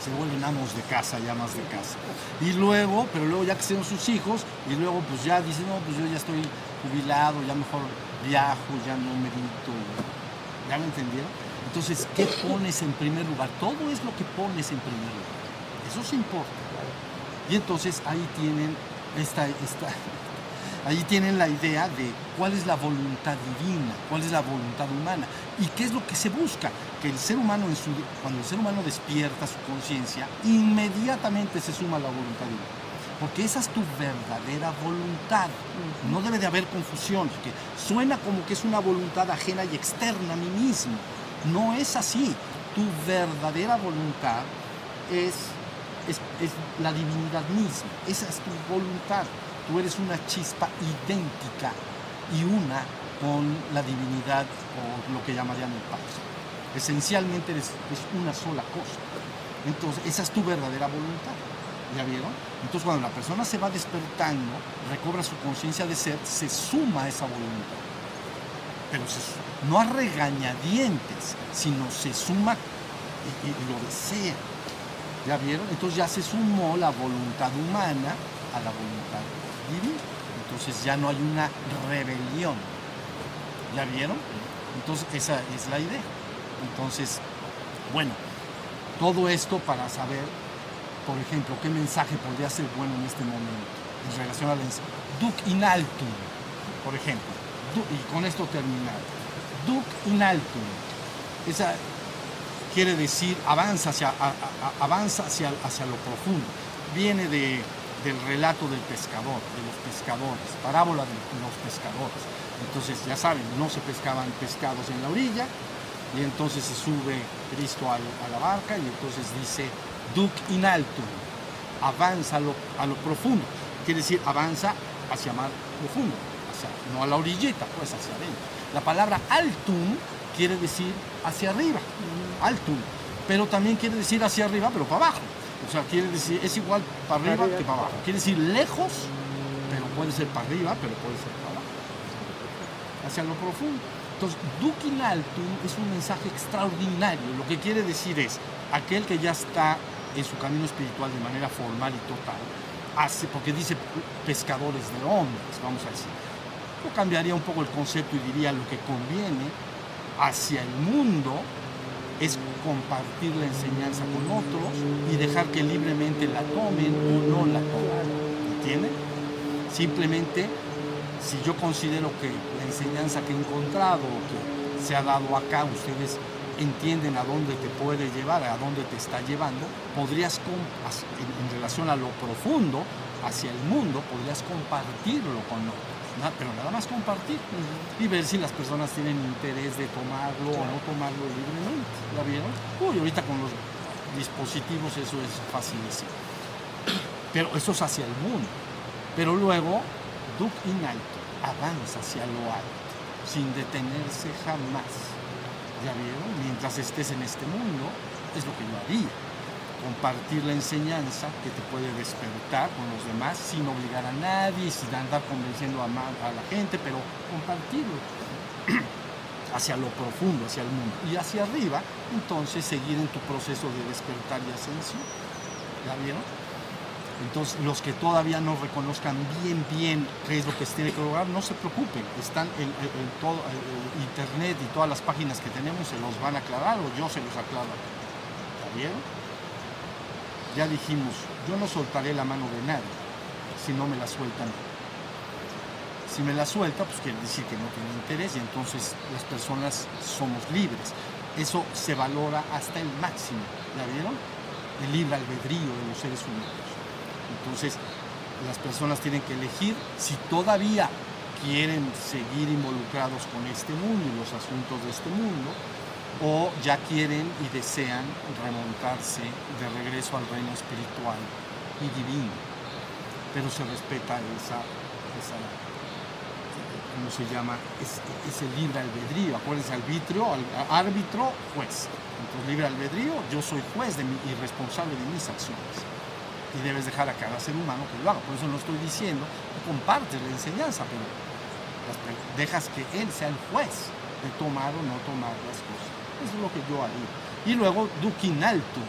se vuelven amos de casa, ya más de casa. Y luego, pero luego ya que sean sus hijos, y luego pues ya dicen, no, pues yo ya estoy jubilado, ya mejor viajo, ya no medito. ¿Ya me entendieron? Entonces, ¿qué pones en primer lugar? Todo es lo que pones en primer lugar. Eso se importa. Y entonces ahí tienen esta, esta, [laughs] ahí tienen la idea de cuál es la voluntad divina, cuál es la voluntad humana y qué es lo que se busca. Que el ser humano, en su, cuando el ser humano despierta su conciencia, inmediatamente se suma a la voluntad divina. Porque esa es tu verdadera voluntad. No debe de haber confusión, porque suena como que es una voluntad ajena y externa a mí mismo. No es así. Tu verdadera voluntad es, es, la divinidad misma. Esa es tu voluntad. Tú eres una chispa idéntica y una con la divinidad o lo que llamarían el Padre. Esencialmente eres, es una sola cosa. Entonces, esa es tu verdadera voluntad. ¿Ya vieron? Entonces, cuando la persona se va despertando, recobra su conciencia de ser, se suma a esa voluntad pero no a regañadientes, sino se suma y, lo desea. ¿Ya vieron? Entonces ya se sumó la voluntad humana a la voluntad divina. Entonces ya no hay una rebelión. ¿Ya vieron? Entonces esa es la idea. Entonces, bueno, todo esto para saber por ejemplo, qué mensaje podría ser bueno en este momento en relación a la. Duc in altum, por ejemplo, y con esto terminar. Duc in altum, esa quiere decir avanza hacia, avanza hacia, hacia lo profundo. Viene de- del relato del pescador, de los pescadores, parábola de los pescadores. Entonces, ya saben, no se pescaban pescados en la orilla, y entonces se sube Cristo a la barca y entonces dice, Duc in altum, avanza a lo, a lo profundo. Quiere decir, avanza hacia mar profundo, hacia- no a la orillita, pues hacia adentro. La palabra altum quiere decir hacia arriba, altum, pero también quiere decir hacia arriba, pero para abajo. O sea, quiere decir, es igual para arriba que para abajo. Quiere decir lejos, pero puede ser para arriba, pero puede ser para abajo. Hacia lo profundo. Entonces, Duc in altum es un mensaje extraordinario. Lo que quiere decir es, aquel que ya está en su camino espiritual de manera formal y total, hace, porque dice pescadores de hombres, vamos a decir. Yo cambiaría un poco el concepto y diría lo que conviene hacia el mundo es compartir la enseñanza con otros y dejar que libremente la tomen o no la tomen. ¿Entienden? Simplemente, si yo considero que la enseñanza que he encontrado o que se ha dado acá, ustedes entienden a dónde te puede llevar, a dónde te está llevando, podrías, en relación a lo profundo, hacia el mundo, podrías compartirlo con otros. Na- pero nada más compartir y ver si las personas tienen interés de tomarlo o no tomarlo libremente. ¿La vieron? Uy, ahorita con los dispositivos eso es facilísimo. Pero eso es hacia el mundo. Pero luego, Duc in alto, avanza hacia lo alto, sin detenerse jamás. ¿Ya vieron? Mientras estés en este mundo, es lo que yo haría. Compartir la enseñanza que te puede despertar con los demás sin obligar a nadie, sin andar convenciendo a, la gente, pero compartirlo [clears throat] hacia lo profundo, hacia el mundo. Y hacia arriba, entonces seguir en tu proceso de despertar y ascensión. ¿Ya vieron? Entonces, los que todavía no reconozcan bien, bien qué es lo que se tiene que lograr, no se preocupen. Están en, todo el- el internet y todas las páginas que tenemos se los van a aclarar o yo se los aclaro. ¿Ya vieron? Ya dijimos, yo no soltaré la mano de nadie si no me la sueltan. Si me la suelta, pues quiere decir que no tiene interés y entonces las personas somos libres. Eso se valora hasta el máximo. ¿Ya vieron? El libre albedrío de los seres humanos. Entonces, las personas tienen que elegir si todavía quieren seguir involucrados con este mundo y los asuntos de este mundo, o ya quieren y desean remontarse de regreso al reino espiritual y divino. Pero se respeta esa, esa ¿cómo se llama? Es, ese libre albedrío. Acuérdense, arbitrio, árbitro, juez. Entonces, libre albedrío, yo soy juez de mi, y responsable de mis acciones. Y debes dejar a cada ser humano que lo haga. Por eso no estoy diciendo compartes la enseñanza, pero dejas que él sea el juez de tomar o no tomar las cosas. Eso es lo que yo haría. Y luego, duquin alto,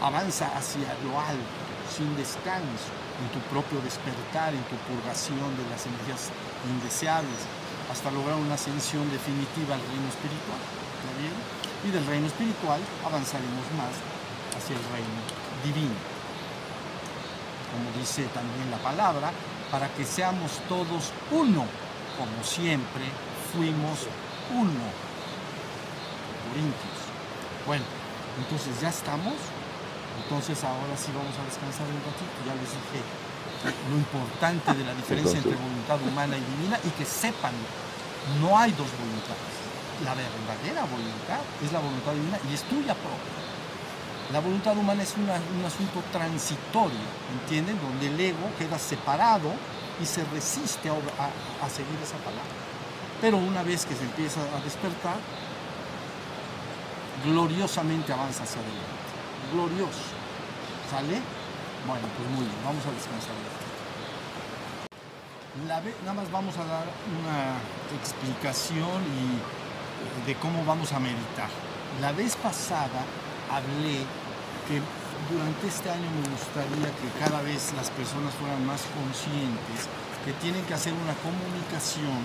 avanza hacia lo alto, sin descanso, en tu propio despertar, en tu purgación de las energías indeseables, hasta lograr una ascensión definitiva al reino espiritual. ¿Ya vieron? Y del reino espiritual avanzaremos más hacia el reino divino. Como dice también la palabra, para que seamos todos uno, como siempre fuimos uno. Corintios. Bueno, entonces ya estamos. Entonces ahora sí vamos a descansar un ratito. Ya les dije lo importante de la [laughs] diferencia entre voluntad humana y divina y que sepan, no hay dos voluntades. La verdadera voluntad es la voluntad divina y es tuya propia. La voluntad humana es una- un asunto transitorio, ¿entienden? Donde el ego queda separado y se resiste a- a seguir esa palabra. Pero una vez que se empieza a despertar, gloriosamente avanza hacia adelante. Glorioso. ¿Sale? Bueno, pues muy bien, vamos a descansar. La nada más vamos a dar una explicación y, eh, de cómo vamos a meditar. La vez pasada hablé que durante este año me gustaría que cada vez las personas fueran más conscientes que tienen que hacer una comunicación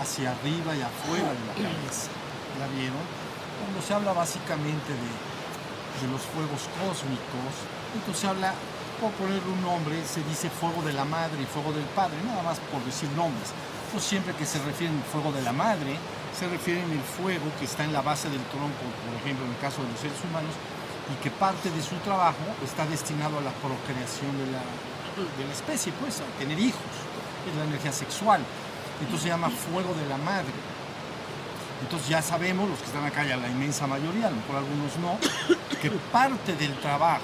hacia arriba y afuera de la cabeza. ¿La vieron? Cuando se habla básicamente de los fuegos cósmicos. Entonces habla, por ponerle un nombre, se dice fuego de la madre y fuego del padre, nada más por decir nombres. Pues siempre que se refieren al fuego de la madre, se refieren al fuego que está en la base del tronco, por ejemplo, en el caso de los seres humanos, y que parte de su trabajo está destinado a la procreación de la, de la especie, pues, a tener hijos, es la energía sexual. Entonces se llama fuego de la madre. Entonces ya sabemos, los que están acá, ya la inmensa mayoría, a lo mejor algunos no, que parte del trabajo,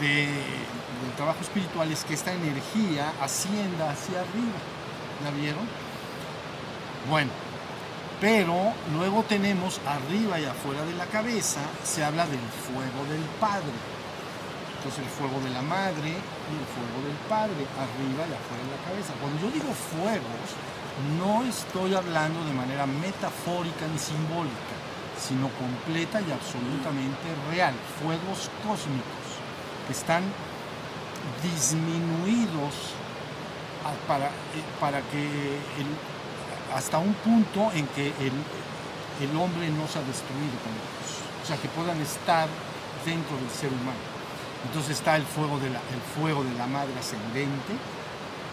de- del trabajo espiritual es que esta energía ascienda hacia arriba. ¿La vieron? Bueno, pero luego tenemos arriba y afuera de la cabeza, se habla del fuego del Padre. Entonces el fuego de la madre y el fuego del padre, arriba y afuera de la cabeza. Cuando yo digo fuegos, no estoy hablando de manera metafórica ni simbólica, sino completa y absolutamente real. Fuegos cósmicos que están disminuidos para, eh, para que hasta un punto en que el, el hombre no se ha destruido con ellos. O sea, que puedan estar dentro del ser humano. Entonces está el fuego el fuego de la madre ascendente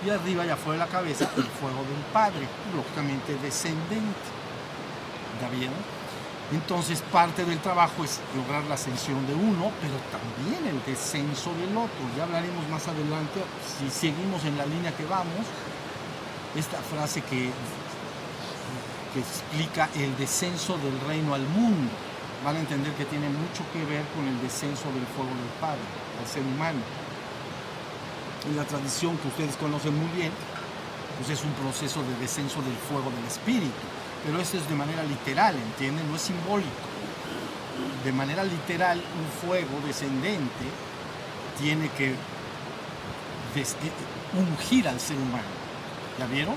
y arriba y afuera de la cabeza el fuego del padre, lógicamente descendente. ¿Ya? Entonces parte del trabajo es lograr la ascensión de uno, pero también el descenso del otro. Ya hablaremos más adelante, si seguimos en la línea que vamos, esta frase que, que explica el descenso del reino al mundo. Van a entender que tiene mucho que ver con el descenso del fuego del Padre al ser humano. En la tradición que ustedes conocen muy bien, pues es un proceso de descenso del fuego del espíritu. Pero esto es de manera literal, ¿entienden? No es simbólico. De manera literal, un fuego descendente tiene que ungir al ser humano. ¿Ya vieron?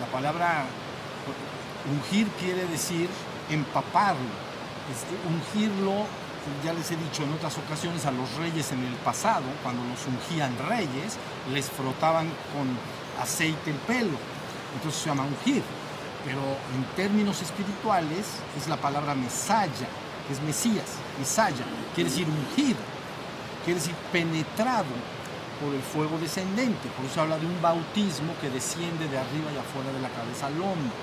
La palabra ungir quiere decir empaparlo. Este, ungirlo, ya les he dicho en otras ocasiones a los reyes en el pasado, cuando los ungían reyes, les frotaban con aceite el pelo. Entonces se llama ungir. Pero en términos espirituales es la palabra mesaya, que es Mesías, mesaya, quiere decir ungido, quiere decir penetrado por el fuego descendente. Por eso habla de un bautismo que desciende de arriba y afuera de la cabeza al hombro.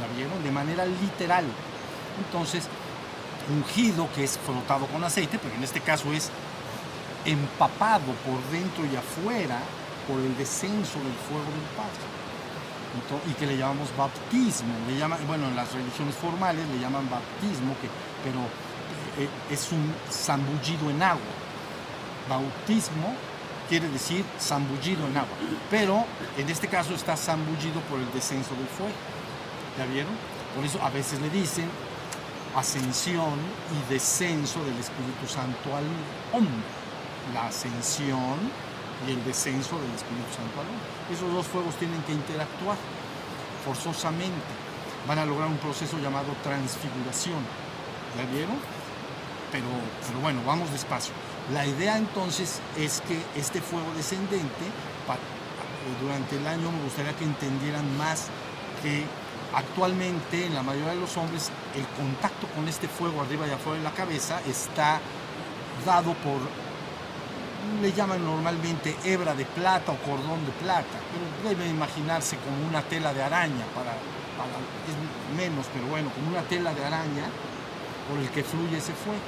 ¿La vieron? De manera literal. Entonces, ungido, que es frotado con aceite, pero en este caso es empapado por dentro y afuera por el descenso del fuego del Padre. Ento- y que le llamamos bautismo. Le llaman, bueno, en las religiones formales le llaman bautismo, que, pero eh, es un zambullido en agua. Bautismo quiere decir zambullido en agua, pero en este caso está zambullido por el descenso del fuego. ¿Ya vieron? Por eso a veces le dicen ascensión y descenso del Espíritu Santo al hombre. La ascensión y el descenso del Espíritu Santo al hombre. Esos dos fuegos tienen que interactuar forzosamente. Van a lograr un proceso llamado transfiguración. ¿Ya vieron? Pero, pero bueno, vamos despacio. La idea entonces es que este fuego descendente, pa- durante el año me gustaría que entendieran más que actualmente en la mayoría de los hombres el contacto con este fuego arriba y afuera de la cabeza está dado por, le llaman normalmente hebra de plata o cordón de plata, pero debe imaginarse como una tela de araña, para, es menos, pero bueno, como una tela de araña por el que fluye ese fuego.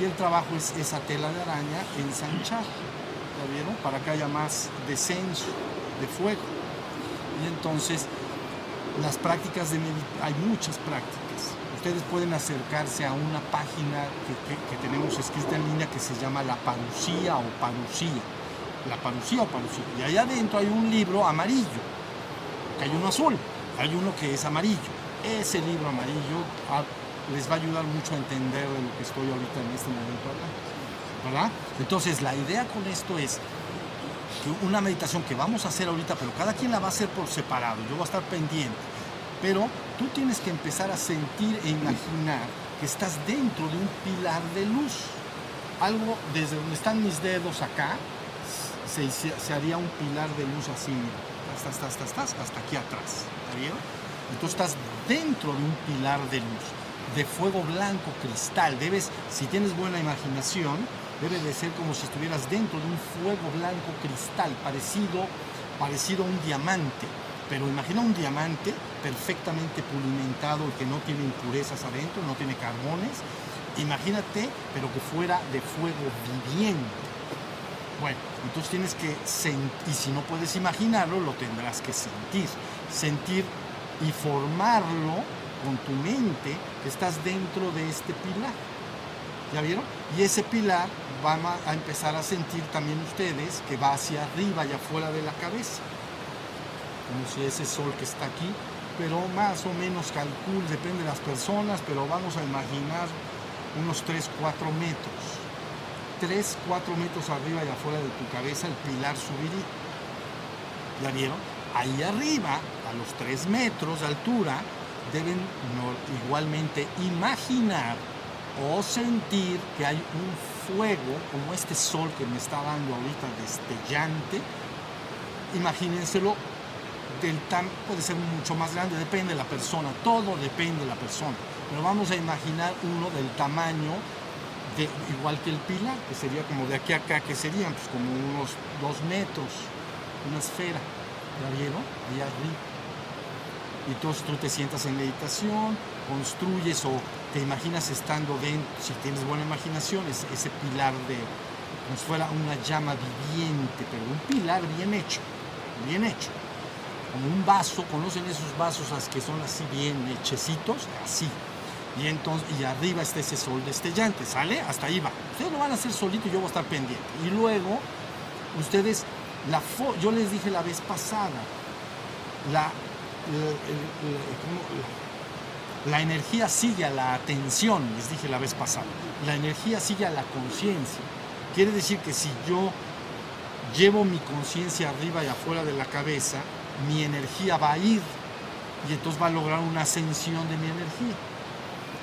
Y el trabajo es esa tela de araña ensanchar, ¿ya vieron? Para que haya más descenso de fuego. Y entonces las prácticas de meditación, hay muchas prácticas. Ustedes pueden acercarse a una página que, tenemos escrita en línea que se llama La Parucía o Parucía. La Parucía o Parucía. Y allá adentro hay un libro amarillo, hay uno azul, hay uno que es amarillo. Ese libro amarillo les va a ayudar mucho a entender de lo que estoy ahorita en este momento hablando. ¿Verdad? Entonces la idea con esto es una meditación que vamos a hacer ahorita, pero cada quien la va a hacer por separado, yo voy a estar pendiente. Pero tú tienes que empezar a sentir e imaginar que estás dentro de un pilar de luz. Algo desde donde están mis dedos acá, se, haría un pilar de luz así, hasta, hasta, hasta, hasta, hasta aquí atrás. ¿Está bien? Entonces estás dentro de un pilar de luz. de fuego blanco cristal. Debes, si tienes buena imaginación, debe de ser como si estuvieras dentro de un fuego blanco cristal, parecido, parecido a un diamante. Pero imagina un diamante perfectamente pulimentado, que no tiene impurezas adentro, no tiene carbones. Imagínate, pero que fuera de fuego viviente. Bueno, entonces tienes que sentir, y si no puedes imaginarlo, lo tendrás que sentir. Sentir y formarlo con tu mente que estás dentro de este pilar. ¿Ya vieron? Y ese pilar van a empezar a sentir también ustedes que va hacia arriba y afuera de la cabeza. Como si ese sol que está aquí, pero más o menos calcul, depende de las personas, pero vamos a imaginar unos 3, 4 metros. 3, 4 metros arriba y afuera de tu cabeza el pilar subiría. ¿Ya vieron? Ahí arriba, a los 3 metros de altura, deben igualmente imaginar o sentir que hay un fuego como este sol que me está dando ahorita destellante. Imagínenselo del tan, puede ser mucho más grande, depende de la persona, todo depende de la persona. Pero vamos a imaginar uno del tamaño igual que el pilar, que sería como de aquí a acá, que serían pues como unos dos metros, una esfera. ¿La vieron? Arriba. Y entonces tú te sientas en meditación, construyes o te imaginas estando dentro, si tienes buena imaginación, es ese pilar de, como si fuera una llama viviente, pero un pilar bien hecho, bien hecho. Como un vaso, ¿conocen esos vasos que son así bien hechecitos? Así. Y entonces, y arriba está ese sol destellante, ¿sale? Hasta ahí va. Ustedes lo van a hacer solito y yo voy a estar pendiente. Y luego, ustedes, yo les dije la vez pasada, la energía sigue a la atención, les dije la vez pasada. La energía sigue a la conciencia. Quiere decir que si yo llevo mi conciencia arriba y afuera de la cabeza, mi energía va a ir y entonces va a lograr una ascensión de mi energía.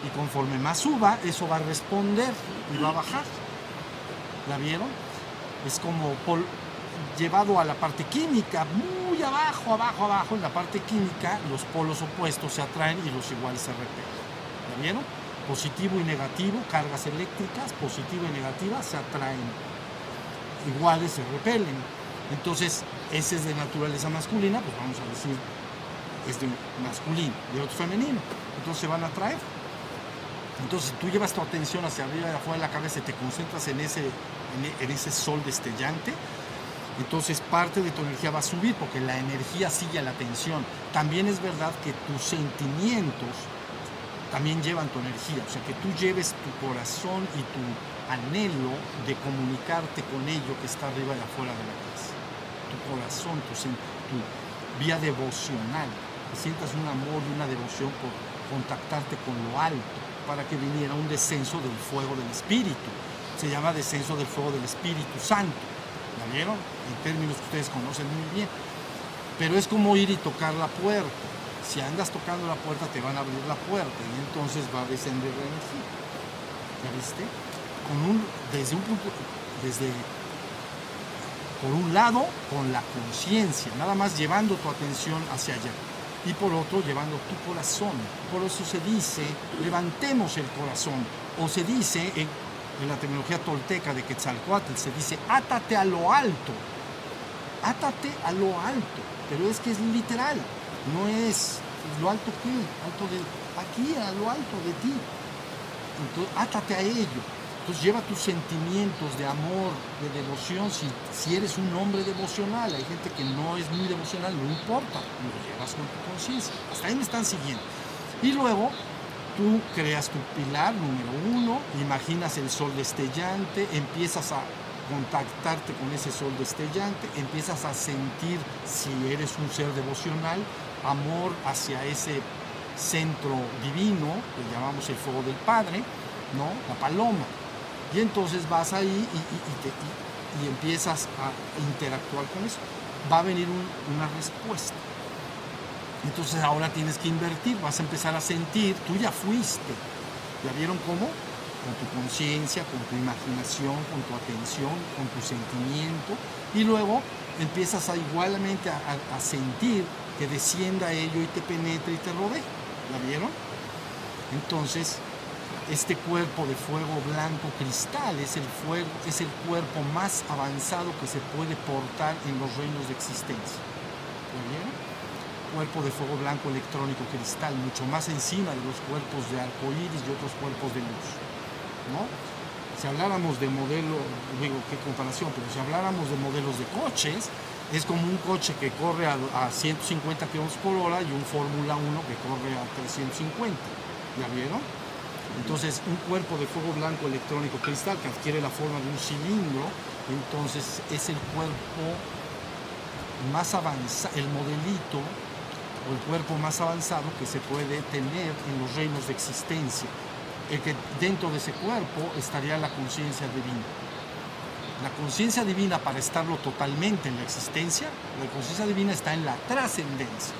Y conforme más suba, eso va a responder y va a bajar. ¿La vieron? Es como llevado a la parte química, muy abajo, abajo, abajo, en la parte química, los polos opuestos se atraen y los iguales se repelen. ¿Ya vieron? Positivo y negativo, cargas eléctricas, positivo y negativa, se atraen. Iguales se repelen. Entonces, ese es de naturaleza masculina, pues vamos a decir, es de masculino, de otro femenino. Entonces se van a atraer. Entonces, tú llevas tu atención hacia arriba y afuera de la cabeza y te concentras en ese, en ese sol destellante, entonces parte de tu energía va a subir porque la energía sigue a la atención. También es verdad que tus sentimientos también llevan tu energía, o sea que tú lleves tu corazón y tu anhelo de comunicarte con ello que está arriba y afuera de la casa. Tu corazón, tu, tu vía devocional, que sientas un amor y una devoción por contactarte con lo alto para que viniera un descenso del fuego del Espíritu. Se llama descenso del fuego del Espíritu Santo. ¿La vieron? En términos que ustedes conocen muy bien. Pero es como ir y tocar la puerta. Si andas tocando la puerta, te van a abrir la puerta y entonces va a descender la energía. ¿Ya viste? Con un, desde un punto, desde, por un lado, con la conciencia, nada más llevando tu atención hacia allá. Y por otro, llevando tu corazón. Por eso se dice, levantemos el corazón. O se dice, en, en la terminología tolteca de Quetzalcoatl se dice, átate a lo alto, átate a lo alto, pero es que es literal, no es lo alto que, alto de aquí a lo alto de ti. Entonces, átate a ello. Entonces lleva tus sentimientos de amor, de devoción, si, si eres un hombre devocional, hay gente que no es muy devocional, no importa, lo llevas con tu conciencia. Hasta ahí me están siguiendo. Y luego Tú creas tu pilar número uno, imaginas el sol destellante, empiezas a contactarte con ese sol destellante, empiezas a sentir, si eres un ser devocional, amor hacia ese centro divino, que llamamos el fuego del Padre, ¿no? La paloma. Y entonces vas ahí y, empiezas a interactuar con eso. Va a venir una respuesta. Entonces ahora tienes que invertir, vas a empezar a sentir, tú ya fuiste. ¿Ya vieron cómo? Con tu conciencia, con tu imaginación, con tu atención, con tu sentimiento. Y luego empiezas a igualmente a, sentir que descienda ello y te penetre y te rodee. ¿Ya vieron? Entonces, este cuerpo de fuego blanco cristal es el, fuego, es el cuerpo más avanzado que se puede portar en los reinos de existencia. ¿Muy bien? Cuerpo de fuego blanco electrónico cristal, mucho más encima de los cuerpos de arcoíris y otros cuerpos de luz. Si habláramos de modelo, digo, qué comparación, pero si habláramos de modelos de coches, es como un coche que corre a, a 150 km por hora y un Fórmula 1 que corre a 350. ¿Ya vieron? Entonces, un cuerpo de fuego blanco electrónico cristal que adquiere la forma de un cilindro, entonces es el cuerpo más avanzado, el modelito o el cuerpo más avanzado que se puede tener en los reinos de existencia. El que dentro de ese cuerpo estaría la conciencia divina. La conciencia divina, para estarlo totalmente en la existencia, la conciencia divina está en la trascendencia.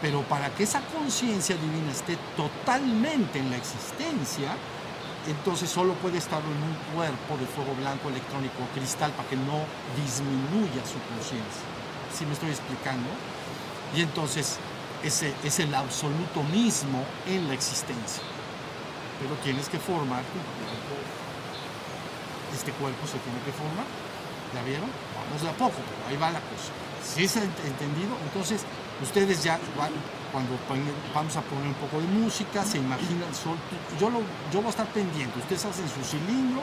Pero para que esa conciencia divina esté totalmente en la existencia, entonces solo puede estar en un cuerpo de fuego blanco electrónico cristal para que no disminuya su conciencia. ¿Sí me estoy explicando? Y entonces ese es el absoluto mismo en la existencia. Pero tienes que formar. Este cuerpo se tiene que formar. ¿Ya vieron? Vamos de a poco, pero ahí va la cosa. Si es entendido, entonces ustedes ya cuando vamos a poner un poco de música, se imaginan, yo, lo, yo voy a estar pendiente, ustedes hacen su cilindro,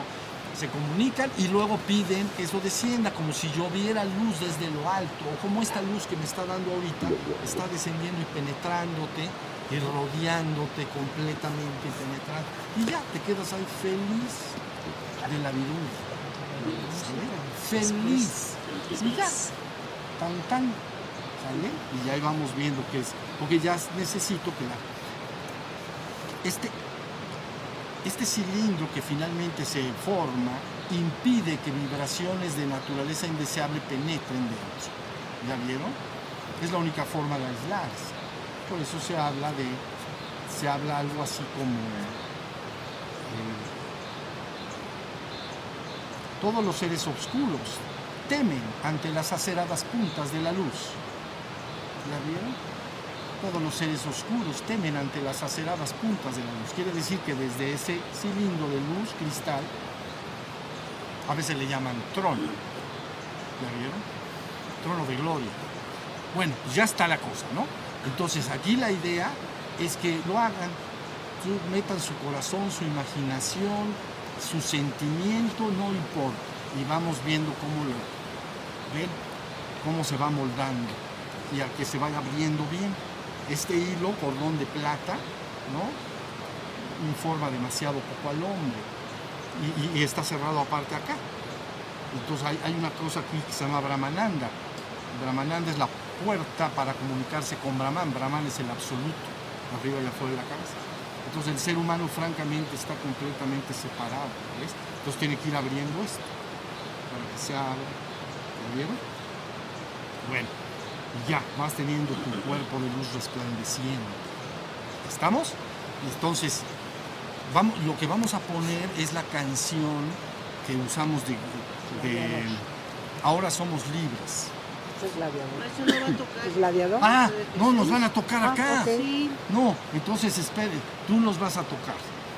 se comunican y luego piden que eso descienda, como si yo viera luz desde lo alto, o como esta luz que me está dando ahorita está descendiendo y penetrándote y rodeándote completamente y penetrando. Y ya te quedas ahí feliz de la vida. Feliz. Y ya. Tan, tan. ¿Sale? Y ahí vamos viendo qué es. Porque ya necesito que la. Este, este cilindro que finalmente se forma impide que vibraciones de naturaleza indeseable penetren dentro. ¿Ya vieron? Es la única forma de aislarse. Por eso se habla de, se habla algo así como eh, todos los seres oscuros temen ante las aceradas puntas de la luz. ¿Ya vieron? Todos los seres oscuros temen ante las aceradas puntas de la luz. Quiere decir que desde ese cilindro de luz cristal, a veces le llaman trono. ¿Ya vieron? Trono de gloria. Bueno, pues ya está la cosa, ¿no? Entonces aquí la idea es que lo hagan, metan su corazón, su imaginación, su sentimiento, no importa. Y vamos viendo cómo lo ven, cómo se va moldando y que se vaya abriendo bien. Este hilo, cordón de plata, ¿no? Informa demasiado poco al hombre y, y está cerrado aparte acá. Entonces hay, hay, una cosa aquí que se llama Brahmananda. Brahmananda es la puerta para comunicarse con Brahman. Brahman es el absoluto, arriba y afuera de la cabeza. Entonces el ser humano francamente está completamente separado. ¿ves? Entonces tiene que ir abriendo esto para que se abra. ¿Lo vieron? Bueno, ya vas teniendo tu cuerpo de luz resplandeciendo. ¿Estamos? Entonces, vamos, lo que vamos a poner es la canción que usamos de, de Ahora somos libres. Es gladiador. Eso no va a tocar. ¿Es gladiador? Ah, no, nos van a tocar Ah, acá. No, entonces espere, tú nos vas a tocar.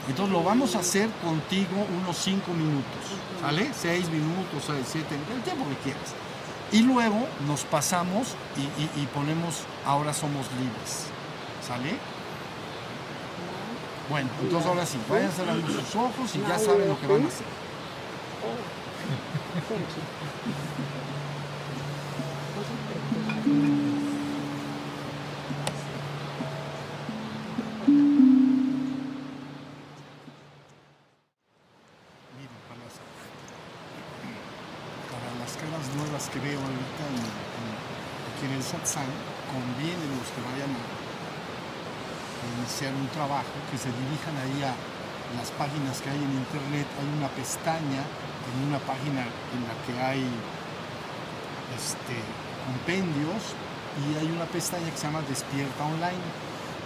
Entonces lo vamos a hacer contigo unos cinco minutos, ¿sale? Seis minutos, seis, siete, el tiempo que quieras. Y luego nos pasamos y, y- y ponemos ahora somos libres, ¿sale? Bueno, entonces ahora sí, vayan cerrando sus ojos y ya saben lo que van a hacer. Nuevas que veo ahorita aquí en el satsang, conviene los que vayan a, a iniciar un trabajo que se dirijan ahí a las páginas que hay en internet. Hay una pestaña en una página en la que hay este, compendios y hay una pestaña que se llama Despierta Online.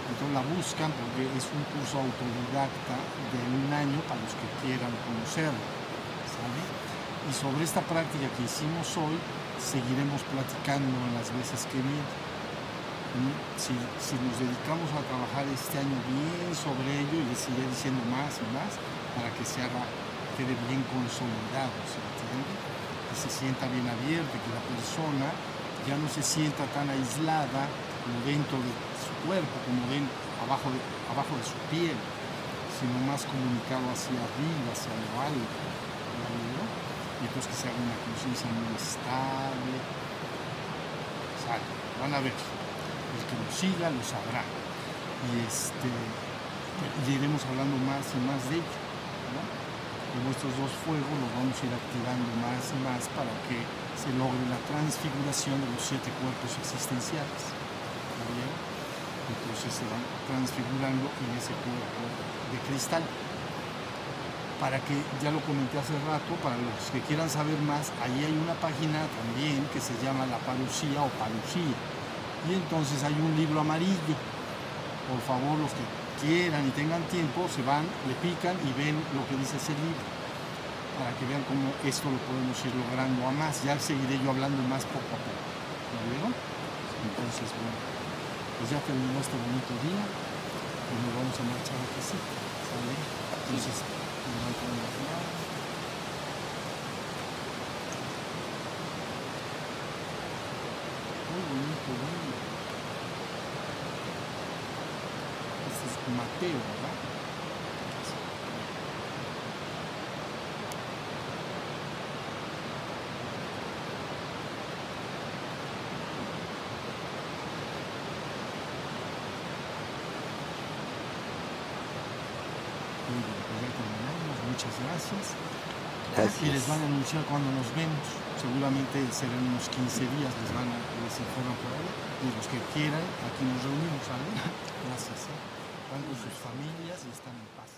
Entonces la buscan porque es un curso autodidacta de un año para los que quieran conocerlo. Y sobre esta práctica que hicimos hoy, seguiremos platicando en las veces que vienen. Si, si nos dedicamos a trabajar este año bien sobre ello y les iré diciendo más y más para que se haga, quede bien consolidado, ¿se entiende? Que se sienta bien abierto, que la persona ya no se sienta tan aislada como dentro de su cuerpo, como den, abajo, de, su piel, sino más comunicado hacia arriba, hacia lo alto. Y entonces que se haga una conciencia muy estable. Van a ver. El que lo siga lo sabrá. Y este iremos hablando más y más de ello. ¿no? Como estos dos fuegos los vamos a ir activando más y más para que se logre la transfiguración de los siete cuerpos existenciales. Entonces se van transfigurando en ese cuerpo de cristal. Para que, ya lo comenté hace rato, para los que quieran saber más, ahí hay una página también que se llama La Parucía o Parucía. Y entonces hay un libro amarillo. Por favor, los que quieran y tengan tiempo, se van, le pican y ven lo que dice ese libro. Para que vean cómo esto lo podemos ir logrando a más. Ya seguiré yo hablando más poco a poco. ¿Ya vieron? Entonces, bueno, pues ya terminó este bonito día. Y nos vamos a marchar a casita. ¿Sale? Entonces, manos. Muy bonito día. Este es Mateo, ¿verdad? Muy bien, pues ya terminamos. Muchas gracias. Y les van a anunciar cuando nos vemos. Seguramente serán unos 15 días, les van a les informan por ahí. Y los que quieran, aquí nos reunimos, ¿vale? [laughs] Gracias. ¿eh? Van con sus familias y están en paz.